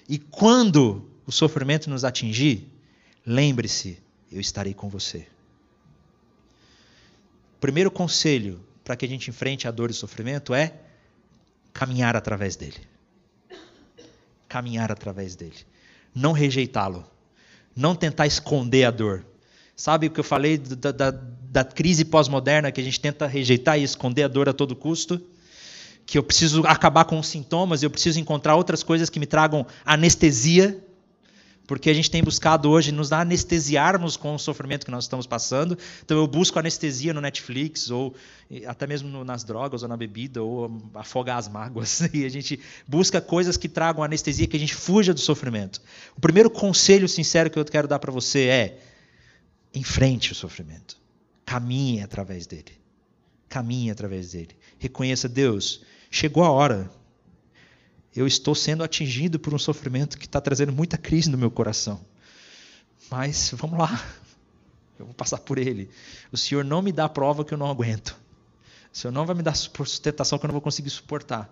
E quando o sofrimento nos atingir, lembre-se, eu estarei com você. O primeiro conselho para que a gente enfrente a dor e o sofrimento é caminhar através dele caminhar através dele. Não rejeitá-lo. Não tentar esconder a dor. Sabe o que eu falei da, da, da crise pós-moderna, que a gente tenta rejeitar e esconder a dor a todo custo? Que eu preciso acabar com os sintomas, eu preciso encontrar outras coisas que me tragam anestesia porque a gente tem buscado hoje nos anestesiarmos com o sofrimento que nós estamos passando. Então eu busco anestesia no Netflix, ou até mesmo nas drogas, ou na bebida, ou afogar as mágoas. E a gente busca coisas que tragam anestesia, que a gente fuja do sofrimento. O primeiro conselho sincero que eu quero dar para você é: enfrente o sofrimento. Caminhe através dele. Caminhe através dele. Reconheça Deus. Chegou a hora eu estou sendo atingido por um sofrimento que está trazendo muita crise no meu coração. Mas vamos lá, eu vou passar por ele. O Senhor não me dá prova que eu não aguento. O Senhor não vai me dar sustentação que eu não vou conseguir suportar.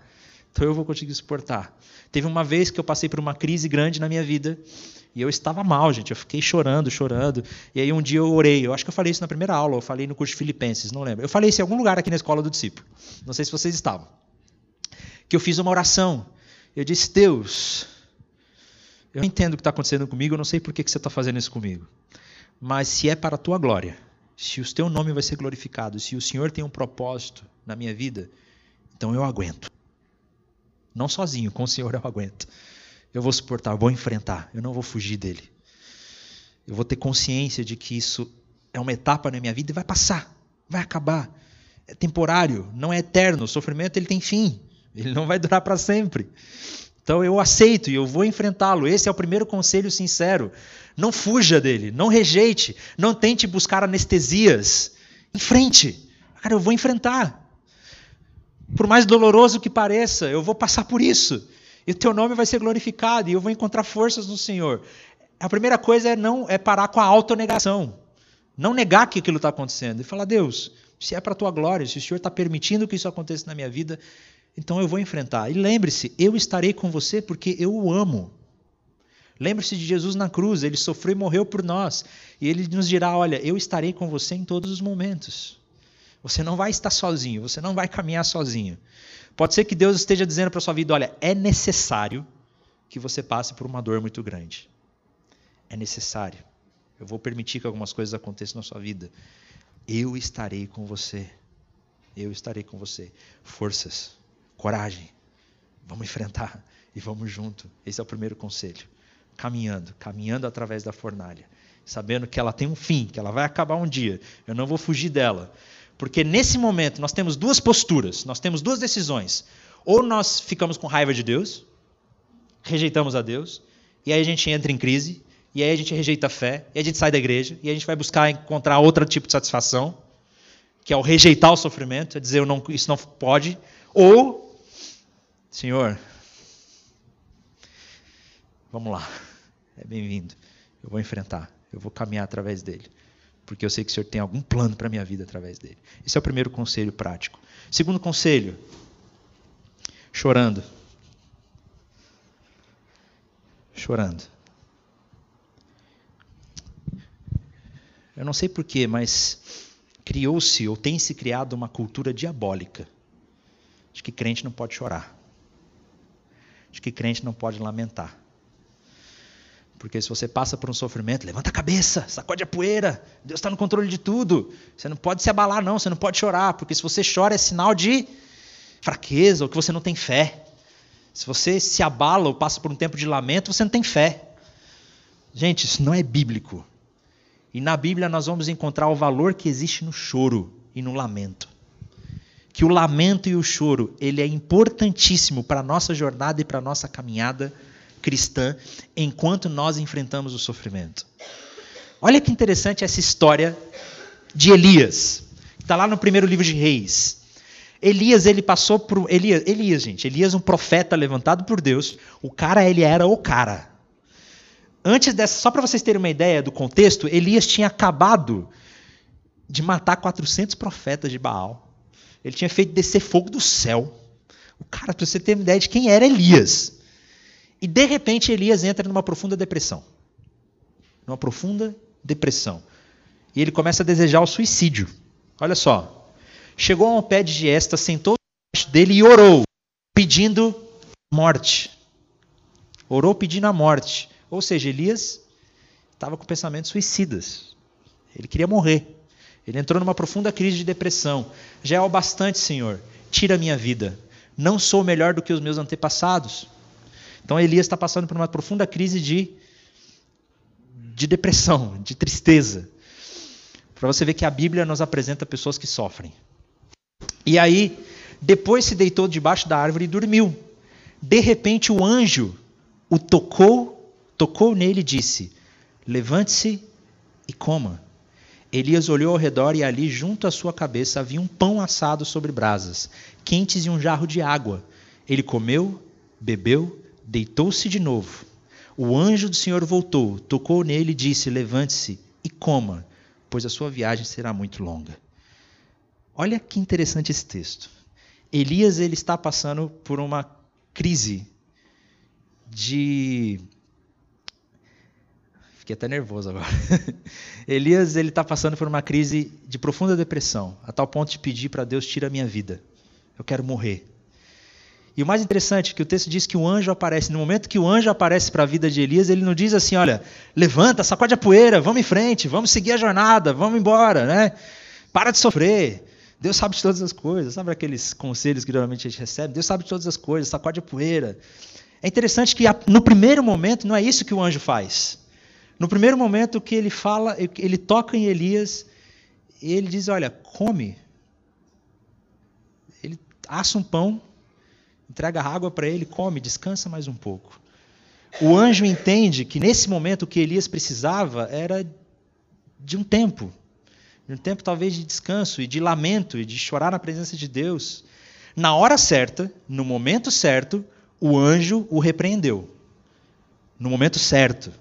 Então eu vou conseguir suportar. Teve uma vez que eu passei por uma crise grande na minha vida e eu estava mal, gente. Eu fiquei chorando, chorando. E aí um dia eu orei. Eu acho que eu falei isso na primeira aula. Eu falei no curso de Filipenses, não lembro. Eu falei isso em algum lugar aqui na escola do discípulo. Não sei se vocês estavam. Que eu fiz uma oração eu disse: Deus, eu entendo o que está acontecendo comigo, eu não sei por que, que você está fazendo isso comigo. Mas se é para a tua glória, se o teu nome vai ser glorificado, se o Senhor tem um propósito na minha vida, então eu aguento. Não sozinho, com o Senhor eu aguento. Eu vou suportar, eu vou enfrentar, eu não vou fugir dele. Eu vou ter consciência de que isso é uma etapa na minha vida e vai passar, vai acabar. É temporário, não é eterno. O sofrimento ele tem fim. Ele não vai durar para sempre. Então eu aceito e eu vou enfrentá-lo. Esse é o primeiro conselho sincero. Não fuja dele, não rejeite, não tente buscar anestesias. Enfrente. Cara, eu vou enfrentar. Por mais doloroso que pareça, eu vou passar por isso. E o teu nome vai ser glorificado e eu vou encontrar forças no Senhor. a primeira coisa é não é parar com a autonegação. Não negar que aquilo está acontecendo. E falar, Deus, se é para a tua glória, se o Senhor está permitindo que isso aconteça na minha vida, então eu vou enfrentar. E lembre-se, eu estarei com você porque eu o amo. Lembre-se de Jesus na cruz, ele sofreu e morreu por nós. E ele nos dirá: Olha, eu estarei com você em todos os momentos. Você não vai estar sozinho, você não vai caminhar sozinho. Pode ser que Deus esteja dizendo para sua vida: Olha, é necessário que você passe por uma dor muito grande. É necessário. Eu vou permitir que algumas coisas aconteçam na sua vida. Eu estarei com você. Eu estarei com você. Forças, coragem. Vamos enfrentar e vamos junto. Esse é o primeiro conselho. Caminhando, caminhando através da fornalha, sabendo que ela tem um fim, que ela vai acabar um dia. Eu não vou fugir dela. Porque nesse momento nós temos duas posturas, nós temos duas decisões. Ou nós ficamos com raiva de Deus, rejeitamos a Deus, e aí a gente entra em crise, e aí a gente rejeita a fé, e a gente sai da igreja, e a gente vai buscar encontrar outro tipo de satisfação, que é o rejeitar o sofrimento, é dizer não, isso não pode, ou, Senhor, vamos lá, é bem-vindo, eu vou enfrentar, eu vou caminhar através dele, porque eu sei que o Senhor tem algum plano para a minha vida através dele. Esse é o primeiro conselho prático. Segundo conselho, chorando. Chorando. Eu não sei porquê, mas criou-se ou tem se criado uma cultura diabólica. De que crente não pode chorar, de que crente não pode lamentar. Porque se você passa por um sofrimento, levanta a cabeça, sacode a poeira, Deus está no controle de tudo. Você não pode se abalar, não, você não pode chorar, porque se você chora é sinal de fraqueza ou que você não tem fé. Se você se abala ou passa por um tempo de lamento, você não tem fé. Gente, isso não é bíblico. E na Bíblia nós vamos encontrar o valor que existe no choro e no lamento. Que o lamento e o choro, ele é importantíssimo para a nossa jornada e para a nossa caminhada cristã enquanto nós enfrentamos o sofrimento. Olha que interessante essa história de Elias, que está lá no primeiro livro de Reis. Elias, ele passou por. Elias, Elias, gente, Elias, um profeta levantado por Deus. O cara, ele era o cara. Antes dessa, só para vocês terem uma ideia do contexto, Elias tinha acabado de matar 400 profetas de Baal. Ele tinha feito descer fogo do céu. O cara, para você ter uma ideia de quem era Elias. E de repente Elias entra numa profunda depressão. Numa profunda depressão. E ele começa a desejar o suicídio. Olha só, chegou ao pé de Giesta, sentou debaixo dele e orou, pedindo morte. Orou pedindo a morte. Ou seja, Elias estava com pensamentos suicidas. Ele queria morrer. Ele entrou numa profunda crise de depressão. Já é o bastante, Senhor. Tira a minha vida. Não sou melhor do que os meus antepassados. Então Elias está passando por uma profunda crise de, de depressão, de tristeza. Para você ver que a Bíblia nos apresenta pessoas que sofrem. E aí, depois se deitou debaixo da árvore e dormiu. De repente, o anjo o tocou, tocou nele e disse: Levante-se e coma. Elias olhou ao redor e ali, junto à sua cabeça, havia um pão assado sobre brasas, quentes e um jarro de água. Ele comeu, bebeu, deitou-se de novo. O anjo do Senhor voltou, tocou nele e disse: Levante-se e coma, pois a sua viagem será muito longa. Olha que interessante esse texto. Elias ele está passando por uma crise de Fiquei até nervoso agora. Elias ele está passando por uma crise de profunda depressão, a tal ponto de pedir para Deus tira a minha vida. Eu quero morrer. E o mais interessante é que o texto diz que o anjo aparece. No momento que o anjo aparece para a vida de Elias, ele não diz assim: olha, levanta, sacode a poeira, vamos em frente, vamos seguir a jornada, vamos embora, né? Para de sofrer. Deus sabe de todas as coisas. Sabe aqueles conselhos que geralmente a gente recebe? Deus sabe de todas as coisas, sacode a poeira. É interessante que no primeiro momento não é isso que o anjo faz. No primeiro momento que ele fala, ele toca em Elias, e ele diz: Olha, come. Ele assa um pão, entrega água para ele, come, descansa mais um pouco. O anjo entende que nesse momento o que Elias precisava era de um tempo, um tempo talvez de descanso e de lamento e de chorar na presença de Deus. Na hora certa, no momento certo, o anjo o repreendeu. No momento certo.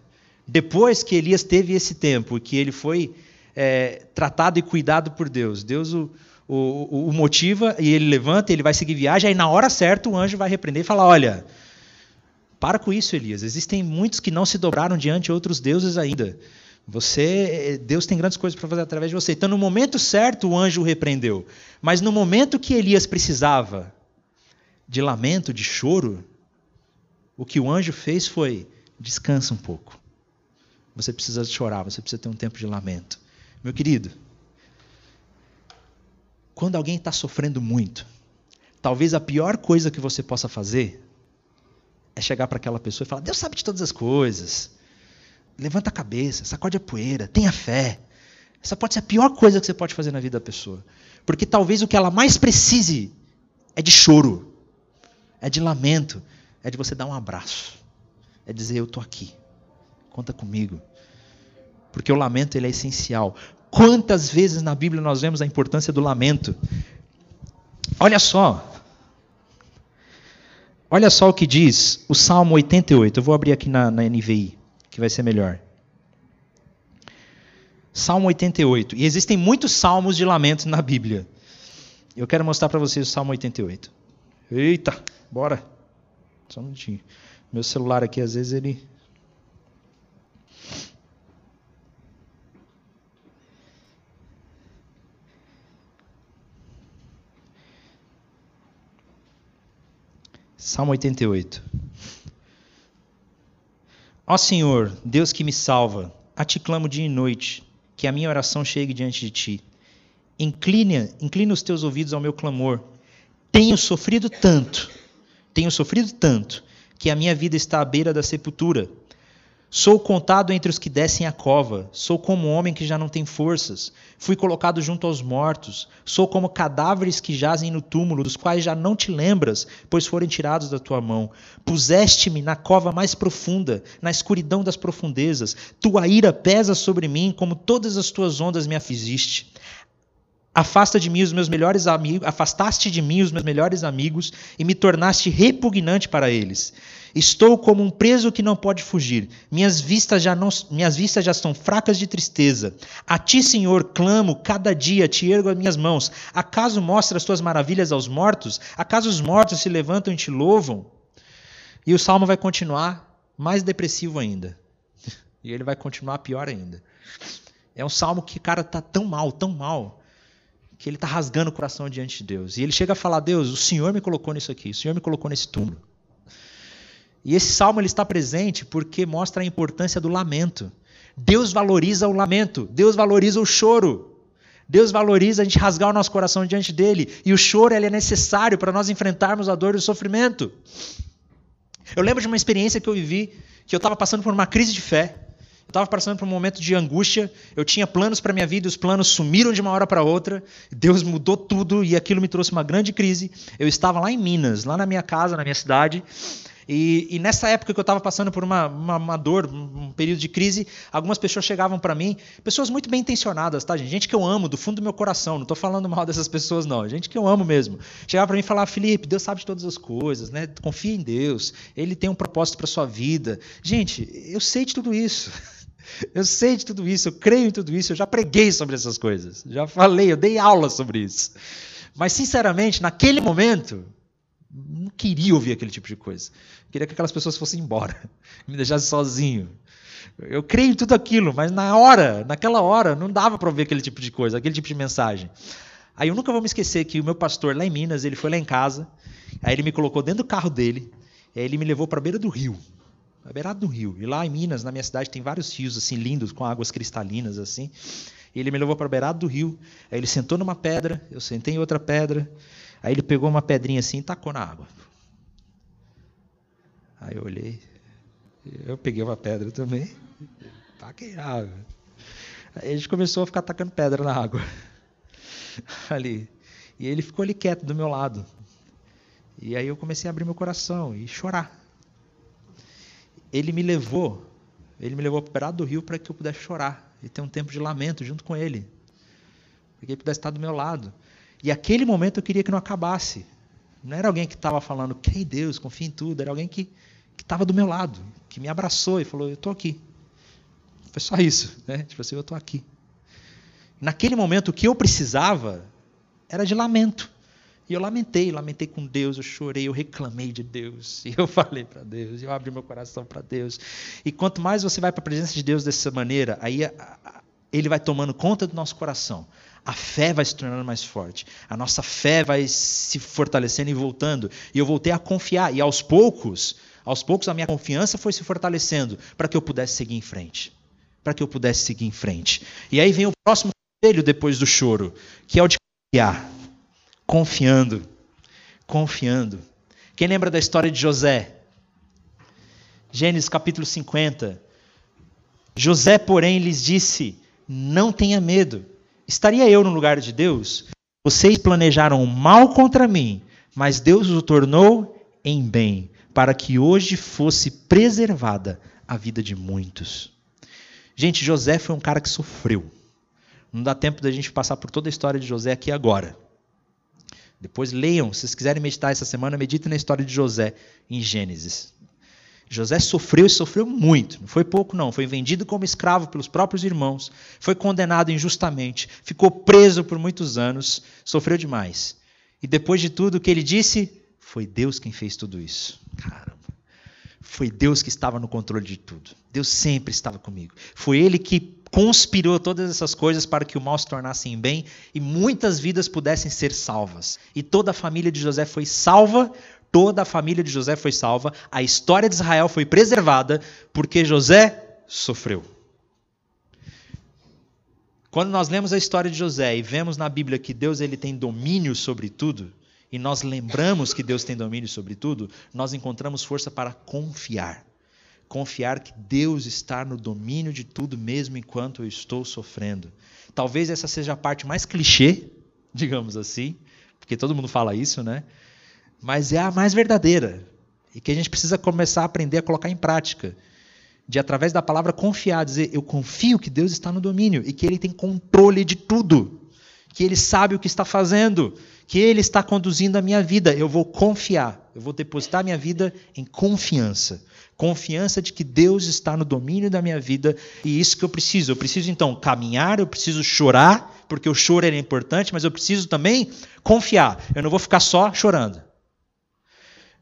Depois que Elias teve esse tempo, que ele foi é, tratado e cuidado por Deus, Deus o, o, o, motiva e ele levanta, ele vai seguir viagem, aí na hora certa o anjo vai repreender e falar: Olha, para com isso, Elias. Existem muitos que não se dobraram diante de outros deuses ainda. Você, Deus tem grandes coisas para fazer através de você. Então, no momento certo, o anjo o repreendeu. Mas no momento que Elias precisava de lamento, de choro, o que o anjo fez foi: descansa um pouco. Você precisa chorar, você precisa ter um tempo de lamento. Meu querido, quando alguém está sofrendo muito, talvez a pior coisa que você possa fazer é chegar para aquela pessoa e falar: Deus sabe de todas as coisas. Levanta a cabeça, sacode a poeira, tenha fé. Essa pode ser a pior coisa que você pode fazer na vida da pessoa. Porque talvez o que ela mais precise é de choro, é de lamento, é de você dar um abraço, é dizer: Eu estou aqui, conta comigo. Porque o lamento ele é essencial. Quantas vezes na Bíblia nós vemos a importância do lamento? Olha só. Olha só o que diz o Salmo 88. Eu vou abrir aqui na, na NVI, que vai ser melhor. Salmo 88. E existem muitos salmos de lamento na Bíblia. Eu quero mostrar para vocês o Salmo 88. Eita, bora. Só um minutinho. Meu celular aqui, às vezes, ele Salmo 88. Ó Senhor, Deus que me salva, a ti clamo dia e noite, que a minha oração chegue diante de ti. Inclina, inclina os teus ouvidos ao meu clamor. Tenho sofrido tanto, tenho sofrido tanto, que a minha vida está à beira da sepultura. Sou contado entre os que descem a cova, sou como homem que já não tem forças. Fui colocado junto aos mortos, sou como cadáveres que jazem no túmulo, dos quais já não te lembras, pois foram tirados da tua mão. Puseste-me na cova mais profunda, na escuridão das profundezas. Tua ira pesa sobre mim, como todas as tuas ondas me afligiste. Afasta de mim os meus melhores amigos, afastaste de mim os meus melhores amigos e me tornaste repugnante para eles. Estou como um preso que não pode fugir. Minhas vistas já não, minhas vistas já estão fracas de tristeza. A ti, Senhor, clamo cada dia, te ergo as minhas mãos. Acaso mostra as tuas maravilhas aos mortos? Acaso os mortos se levantam e te louvam? E o salmo vai continuar mais depressivo ainda. E ele vai continuar pior ainda. É um salmo que, cara, tá tão mal, tão mal, que ele está rasgando o coração diante de Deus. E ele chega a falar: Deus, o Senhor me colocou nisso aqui, o Senhor me colocou nesse túmulo. E esse salmo ele está presente porque mostra a importância do lamento. Deus valoriza o lamento, Deus valoriza o choro. Deus valoriza a gente rasgar o nosso coração diante dele. E o choro ele é necessário para nós enfrentarmos a dor e o sofrimento. Eu lembro de uma experiência que eu vivi, que eu estava passando por uma crise de fé. Eu estava passando por um momento de angústia. Eu tinha planos para minha vida, os planos sumiram de uma hora para outra. Deus mudou tudo e aquilo me trouxe uma grande crise. Eu estava lá em Minas, lá na minha casa, na minha cidade. E, e, nessa época que eu estava passando por uma, uma, uma, dor, um período de crise, algumas pessoas chegavam para mim, pessoas muito bem intencionadas, tá, gente? Gente que eu amo do fundo do meu coração, não estou falando mal dessas pessoas, não. Gente que eu amo mesmo. Chegava para mim e falava, Felipe, Deus sabe de todas as coisas, né? Confia em Deus, Ele tem um propósito para sua vida. Gente, eu sei de tudo isso. Eu sei de tudo isso, eu creio em tudo isso, eu já preguei sobre essas coisas, já falei, eu dei aula sobre isso. Mas, sinceramente, naquele momento, não queria ouvir aquele tipo de coisa. Queria que aquelas pessoas fossem embora, me deixassem sozinho. Eu creio em tudo aquilo, mas na hora, naquela hora, não dava para ouvir aquele tipo de coisa, aquele tipo de mensagem. Aí eu nunca vou me esquecer que o meu pastor lá em Minas, ele foi lá em casa, aí ele me colocou dentro do carro dele, aí ele me levou para a beira do rio na beirada do rio. E lá em Minas, na minha cidade, tem vários rios assim lindos, com águas cristalinas assim. E ele me levou para a beirada do rio. Aí ele sentou numa pedra, eu sentei em outra pedra. Aí ele pegou uma pedrinha assim e tacou na água. Aí eu olhei. Eu peguei uma pedra também. Taquei na água. Aí a gente começou a ficar tacando pedra na água. Ali. E ele ficou ali quieto do meu lado. E aí eu comecei a abrir meu coração e chorar ele me levou, ele me levou para do rio para que eu pudesse chorar e ter um tempo de lamento junto com ele, para que ele pudesse estar do meu lado. E aquele momento eu queria que não acabasse. Não era alguém que estava falando, quem Deus, confia em tudo, era alguém que estava do meu lado, que me abraçou e falou, eu estou aqui, Foi só isso, né? Tipo assim, eu estou aqui. Naquele momento, o que eu precisava era de lamento. E eu lamentei, lamentei com Deus, eu chorei, eu reclamei de Deus, e eu falei para Deus, eu abri meu coração para Deus. E quanto mais você vai para a presença de Deus dessa maneira, aí a, a, ele vai tomando conta do nosso coração. A fé vai se tornando mais forte. A nossa fé vai se fortalecendo e voltando. E eu voltei a confiar. E aos poucos, aos poucos a minha confiança foi se fortalecendo para que eu pudesse seguir em frente. Para que eu pudesse seguir em frente. E aí vem o próximo conselho depois do choro, que é o de confiar confiando, confiando. Quem lembra da história de José? Gênesis capítulo 50. José, porém, lhes disse: Não tenha medo. Estaria eu no lugar de Deus? Vocês planejaram mal contra mim, mas Deus o tornou em bem, para que hoje fosse preservada a vida de muitos. Gente, José foi um cara que sofreu. Não dá tempo da gente passar por toda a história de José aqui agora. Depois leiam, se vocês quiserem meditar essa semana, meditem na história de José em Gênesis. José sofreu e sofreu muito, não foi pouco não, foi vendido como escravo pelos próprios irmãos, foi condenado injustamente, ficou preso por muitos anos, sofreu demais. E depois de tudo o que ele disse, foi Deus quem fez tudo isso. Caramba. Foi Deus que estava no controle de tudo. Deus sempre estava comigo. Foi ele que conspirou todas essas coisas para que o mal se tornasse em bem e muitas vidas pudessem ser salvas. E toda a família de José foi salva, toda a família de José foi salva, a história de Israel foi preservada porque José sofreu. Quando nós lemos a história de José e vemos na Bíblia que Deus ele tem domínio sobre tudo, e nós lembramos que Deus tem domínio sobre tudo, nós encontramos força para confiar confiar que Deus está no domínio de tudo, mesmo enquanto eu estou sofrendo. Talvez essa seja a parte mais clichê, digamos assim, porque todo mundo fala isso, né? Mas é a mais verdadeira e que a gente precisa começar a aprender a colocar em prática. De através da palavra confiar, dizer eu confio que Deus está no domínio e que Ele tem controle de tudo, que Ele sabe o que está fazendo, que Ele está conduzindo a minha vida. Eu vou confiar, eu vou depositar minha vida em confiança confiança de que Deus está no domínio da minha vida e isso que eu preciso. Eu preciso então caminhar, eu preciso chorar, porque o choro é importante, mas eu preciso também confiar. Eu não vou ficar só chorando.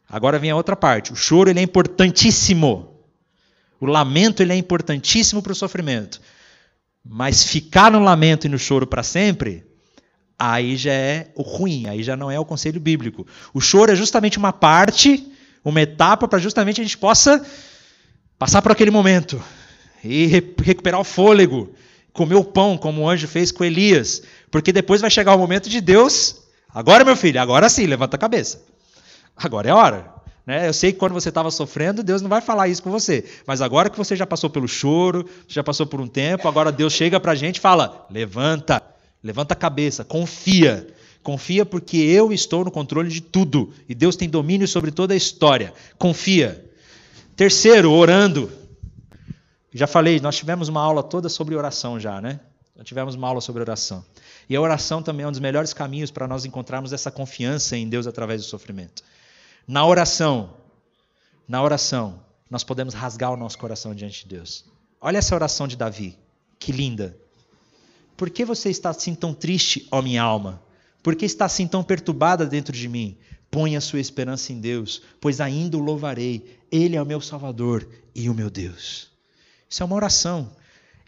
Agora vem a outra parte. O choro ele é importantíssimo. O lamento ele é importantíssimo para o sofrimento. Mas ficar no lamento e no choro para sempre, aí já é o ruim, aí já não é o conselho bíblico. O choro é justamente uma parte uma etapa para justamente a gente possa passar por aquele momento e recuperar o fôlego, comer o pão, como o anjo fez com Elias, porque depois vai chegar o momento de Deus. Agora, meu filho, agora sim, levanta a cabeça. Agora é a hora. Né? Eu sei que quando você estava sofrendo, Deus não vai falar isso com você. Mas agora que você já passou pelo choro, já passou por um tempo, agora Deus chega para a gente e fala: levanta, levanta a cabeça, confia. Confia porque eu estou no controle de tudo e Deus tem domínio sobre toda a história. Confia. Terceiro, orando. Já falei, nós tivemos uma aula toda sobre oração já, né? Nós tivemos uma aula sobre oração. E a oração também é um dos melhores caminhos para nós encontrarmos essa confiança em Deus através do sofrimento. Na oração, na oração, nós podemos rasgar o nosso coração diante de Deus. Olha essa oração de Davi, que linda. Por que você está assim tão triste, ó minha alma? Por que está assim tão perturbada dentro de mim? Põe a sua esperança em Deus, pois ainda o louvarei. Ele é o meu Salvador e o meu Deus. Isso é uma oração.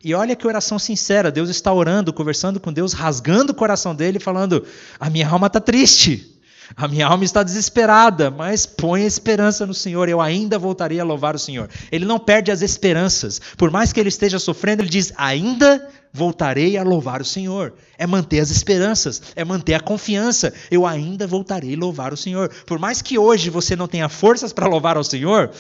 E olha que oração sincera. Deus está orando, conversando com Deus, rasgando o coração dele, falando: A minha alma está triste. A minha alma está desesperada, mas põe a esperança no Senhor, eu ainda voltarei a louvar o Senhor. Ele não perde as esperanças. Por mais que ele esteja sofrendo, ele diz: ainda voltarei a louvar o Senhor. É manter as esperanças, é manter a confiança. Eu ainda voltarei a louvar o Senhor. Por mais que hoje você não tenha forças para louvar ao Senhor,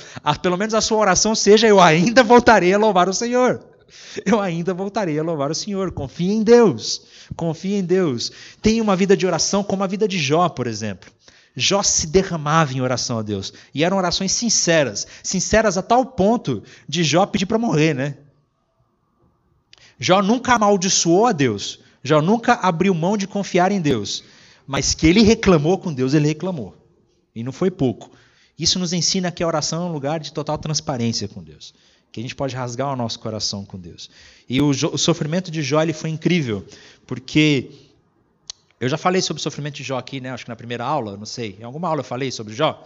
pelo menos a sua oração seja: eu ainda voltarei a louvar o Senhor. Eu ainda voltarei a louvar o Senhor. Confie em Deus. Confie em Deus. Tenha uma vida de oração como a vida de Jó, por exemplo. Jó se derramava em oração a Deus. E eram orações sinceras. Sinceras a tal ponto de Jó pedir para morrer, né? Jó nunca amaldiçoou a Deus. Jó nunca abriu mão de confiar em Deus. Mas que ele reclamou com Deus, ele reclamou. E não foi pouco. Isso nos ensina que a oração é um lugar de total transparência com Deus. Que a gente pode rasgar o nosso coração com Deus. E o, o sofrimento de Jó ele foi incrível, porque eu já falei sobre o sofrimento de Jó aqui, né? Acho que na primeira aula, não sei. Em alguma aula eu falei sobre Jó,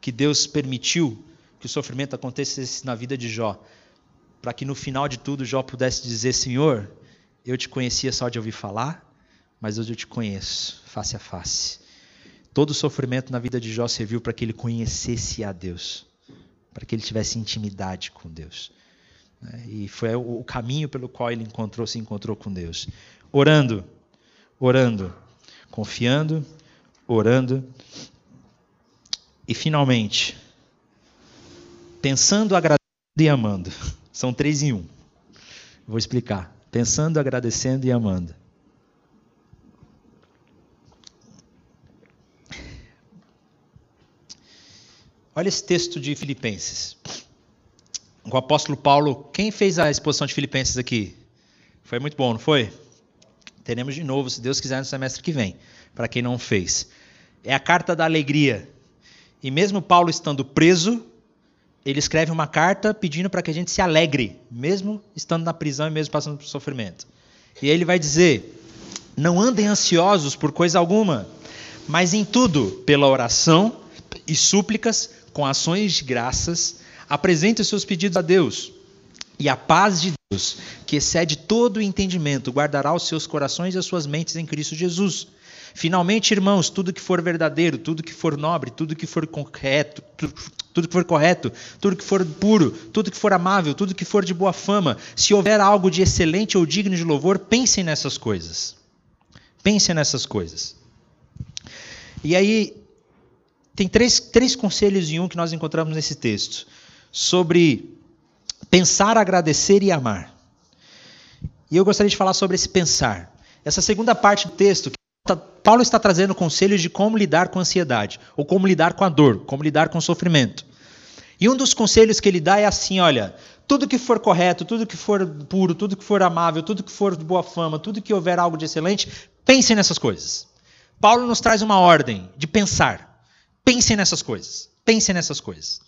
que Deus permitiu que o sofrimento acontecesse na vida de Jó, para que no final de tudo Jó pudesse dizer: Senhor, eu te conhecia só de ouvir falar, mas hoje eu te conheço face a face. Todo o sofrimento na vida de Jó serviu para que ele conhecesse a Deus, para que ele tivesse intimidade com Deus. Né? E foi o caminho pelo qual ele encontrou, se encontrou com Deus. Orando, orando, confiando, orando. E finalmente, pensando, agradecendo e amando. São três em um. Vou explicar. Pensando, agradecendo e amando. Olha esse texto de Filipenses. O apóstolo Paulo, quem fez a exposição de Filipenses aqui? Foi muito bom, não foi? Teremos de novo, se Deus quiser, no semestre que vem, para quem não fez. É a carta da alegria. E mesmo Paulo estando preso, ele escreve uma carta pedindo para que a gente se alegre, mesmo estando na prisão e mesmo passando por sofrimento. E aí ele vai dizer: Não andem ansiosos por coisa alguma, mas em tudo, pela oração e súplicas, com ações de graças, apresentem os seus pedidos a Deus. E a paz de Deus, que excede todo o entendimento, guardará os seus corações e as suas mentes em Cristo Jesus. Finalmente, irmãos, tudo que for verdadeiro, tudo que for nobre, tudo que for correto, tudo que for correto, tudo que for puro, tudo que for amável, tudo que for de boa fama, se houver algo de excelente ou digno de louvor, pensem nessas coisas. Pensem nessas coisas. E aí, tem três, três conselhos em um que nós encontramos nesse texto. Sobre pensar, agradecer e amar. E eu gostaria de falar sobre esse pensar. Essa segunda parte do texto, Paulo está trazendo conselhos de como lidar com a ansiedade, ou como lidar com a dor, como lidar com o sofrimento. E um dos conselhos que ele dá é assim: olha, tudo que for correto, tudo que for puro, tudo que for amável, tudo que for de boa fama, tudo que houver algo de excelente, pensem nessas coisas. Paulo nos traz uma ordem de pensar. Pensem nessas coisas. Pensem nessas coisas.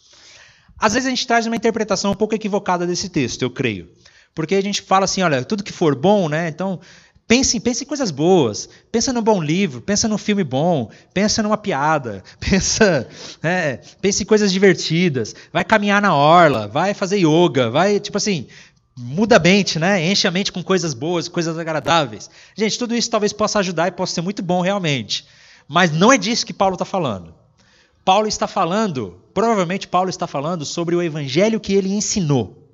Às vezes a gente traz uma interpretação um pouco equivocada desse texto, eu creio. Porque a gente fala assim, olha, tudo que for bom, né? Então, Pense, pense em coisas boas. Pensa num bom livro, pensa num filme bom, pensa numa piada, pensa, é, pense em coisas divertidas. Vai caminhar na orla, vai fazer yoga, vai, tipo assim, muda a mente, né? Enche a mente com coisas boas, coisas agradáveis. Gente, tudo isso talvez possa ajudar e possa ser muito bom realmente. Mas não é disso que Paulo está falando. Paulo está falando, provavelmente Paulo está falando sobre o evangelho que ele ensinou.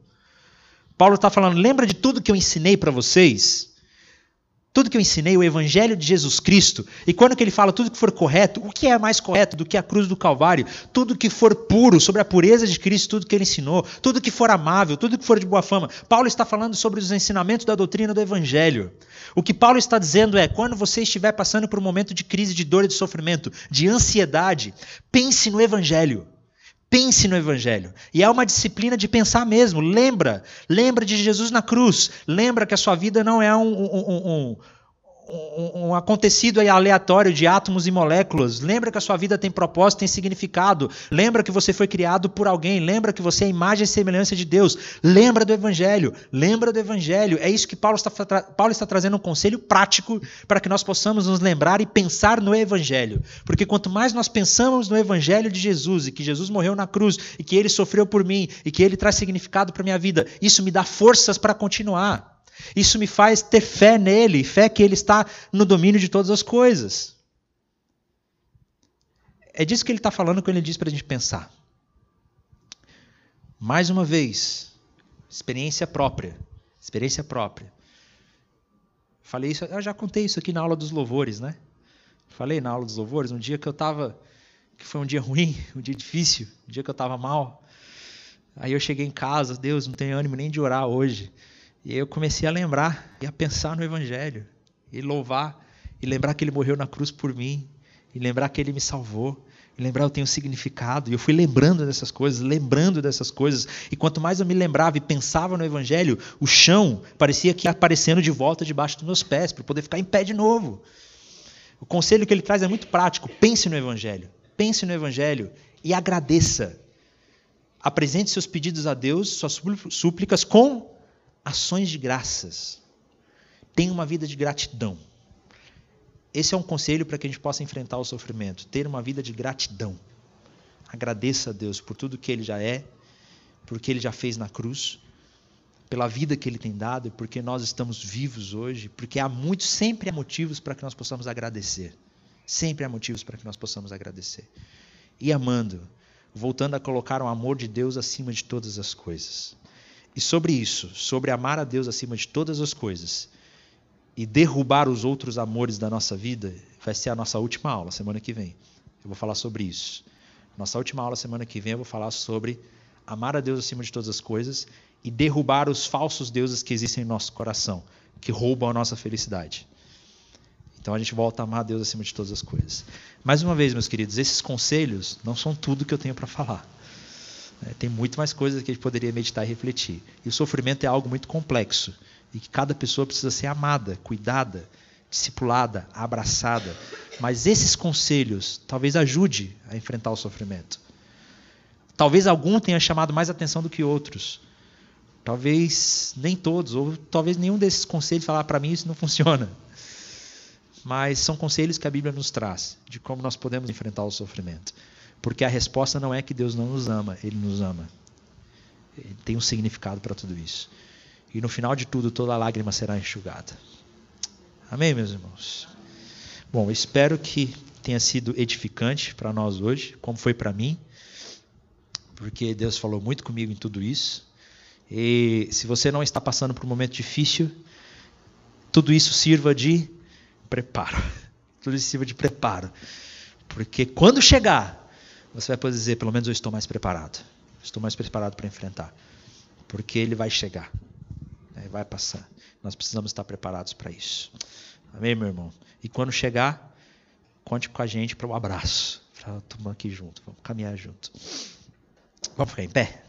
Paulo está falando, lembra de tudo que eu ensinei para vocês? Tudo que eu ensinei, o Evangelho de Jesus Cristo, e quando que ele fala tudo que for correto, o que é mais correto do que a cruz do Calvário? Tudo que for puro, sobre a pureza de Cristo, tudo que ele ensinou, tudo que for amável, tudo que for de boa fama. Paulo está falando sobre os ensinamentos da doutrina do Evangelho. O que Paulo está dizendo é: quando você estiver passando por um momento de crise, de dor e de sofrimento, de ansiedade, pense no Evangelho. Pense no Evangelho. E é uma disciplina de pensar mesmo. Lembra, lembra de Jesus na cruz. Lembra que a sua vida não é um, um, um, um, um acontecido aleatório de átomos e moléculas. Lembra que a sua vida tem propósito, tem significado. Lembra que você foi criado por alguém. Lembra que você é imagem e semelhança de Deus. Lembra do Evangelho. Lembra do Evangelho. É isso que Paulo está, Paulo está trazendo um conselho prático para que nós possamos nos lembrar e pensar no Evangelho. Porque quanto mais nós pensamos no Evangelho de Jesus e que Jesus morreu na cruz e que ele sofreu por mim e que ele traz significado para minha vida, isso me dá forças para continuar. Isso me faz ter fé nele, fé que ele está no domínio de todas as coisas. É disso que ele está falando quando ele diz para a gente pensar. Mais uma vez, experiência própria. Experiência própria. Falei isso, eu já contei isso aqui na aula dos louvores, né? Falei na aula dos louvores, um dia que eu estava, que foi um dia ruim, um dia difícil, um dia que eu estava mal. Aí eu cheguei em casa, Deus, não tenho ânimo nem de orar hoje. E aí eu comecei a lembrar e a pensar no Evangelho, e louvar, e lembrar que ele morreu na cruz por mim, e lembrar que ele me salvou, e lembrar eu tenho significado. E eu fui lembrando dessas coisas, lembrando dessas coisas. E quanto mais eu me lembrava e pensava no Evangelho, o chão parecia que ia aparecendo de volta debaixo dos meus pés, para poder ficar em pé de novo. O conselho que ele traz é muito prático. Pense no Evangelho. Pense no Evangelho e agradeça. apresente seus pedidos a Deus, suas súplicas com ações de graças. Tenha uma vida de gratidão. Esse é um conselho para que a gente possa enfrentar o sofrimento, ter uma vida de gratidão. Agradeça a Deus por tudo que ele já é, por que ele já fez na cruz, pela vida que ele tem dado, porque nós estamos vivos hoje, porque há muitos, sempre há motivos para que nós possamos agradecer. Sempre há motivos para que nós possamos agradecer. E amando, voltando a colocar o amor de Deus acima de todas as coisas. E sobre isso, sobre amar a Deus acima de todas as coisas e derrubar os outros amores da nossa vida, vai ser a nossa última aula, semana que vem. Eu vou falar sobre isso. Nossa última aula, semana que vem, eu vou falar sobre amar a Deus acima de todas as coisas e derrubar os falsos deuses que existem em nosso coração, que roubam a nossa felicidade. Então a gente volta a amar a Deus acima de todas as coisas. Mais uma vez, meus queridos, esses conselhos não são tudo que eu tenho para falar. É, tem muito mais coisas que a gente poderia meditar e refletir. E o sofrimento é algo muito complexo e que cada pessoa precisa ser amada, cuidada, discipulada, abraçada. Mas esses conselhos talvez ajude a enfrentar o sofrimento. Talvez algum tenha chamado mais atenção do que outros. Talvez nem todos, ou talvez nenhum desses conselhos falar para mim isso não funciona. Mas são conselhos que a Bíblia nos traz de como nós podemos enfrentar o sofrimento. Porque a resposta não é que Deus não nos ama, Ele nos ama. Ele tem um significado para tudo isso. E no final de tudo, toda lágrima será enxugada. Amém, meus irmãos? Bom, espero que tenha sido edificante para nós hoje, como foi para mim, porque Deus falou muito comigo em tudo isso. E se você não está passando por um momento difícil, tudo isso sirva de preparo. Tudo isso sirva de preparo. Porque quando chegar, você vai poder dizer: pelo menos eu estou mais preparado. Estou mais preparado para enfrentar. Porque ele vai chegar. Né? Vai passar. Nós precisamos estar preparados para isso. Amém, meu irmão? E quando chegar, conte com a gente para um abraço. Para tomar aqui junto. Vamos caminhar junto. Vamos ficar em pé?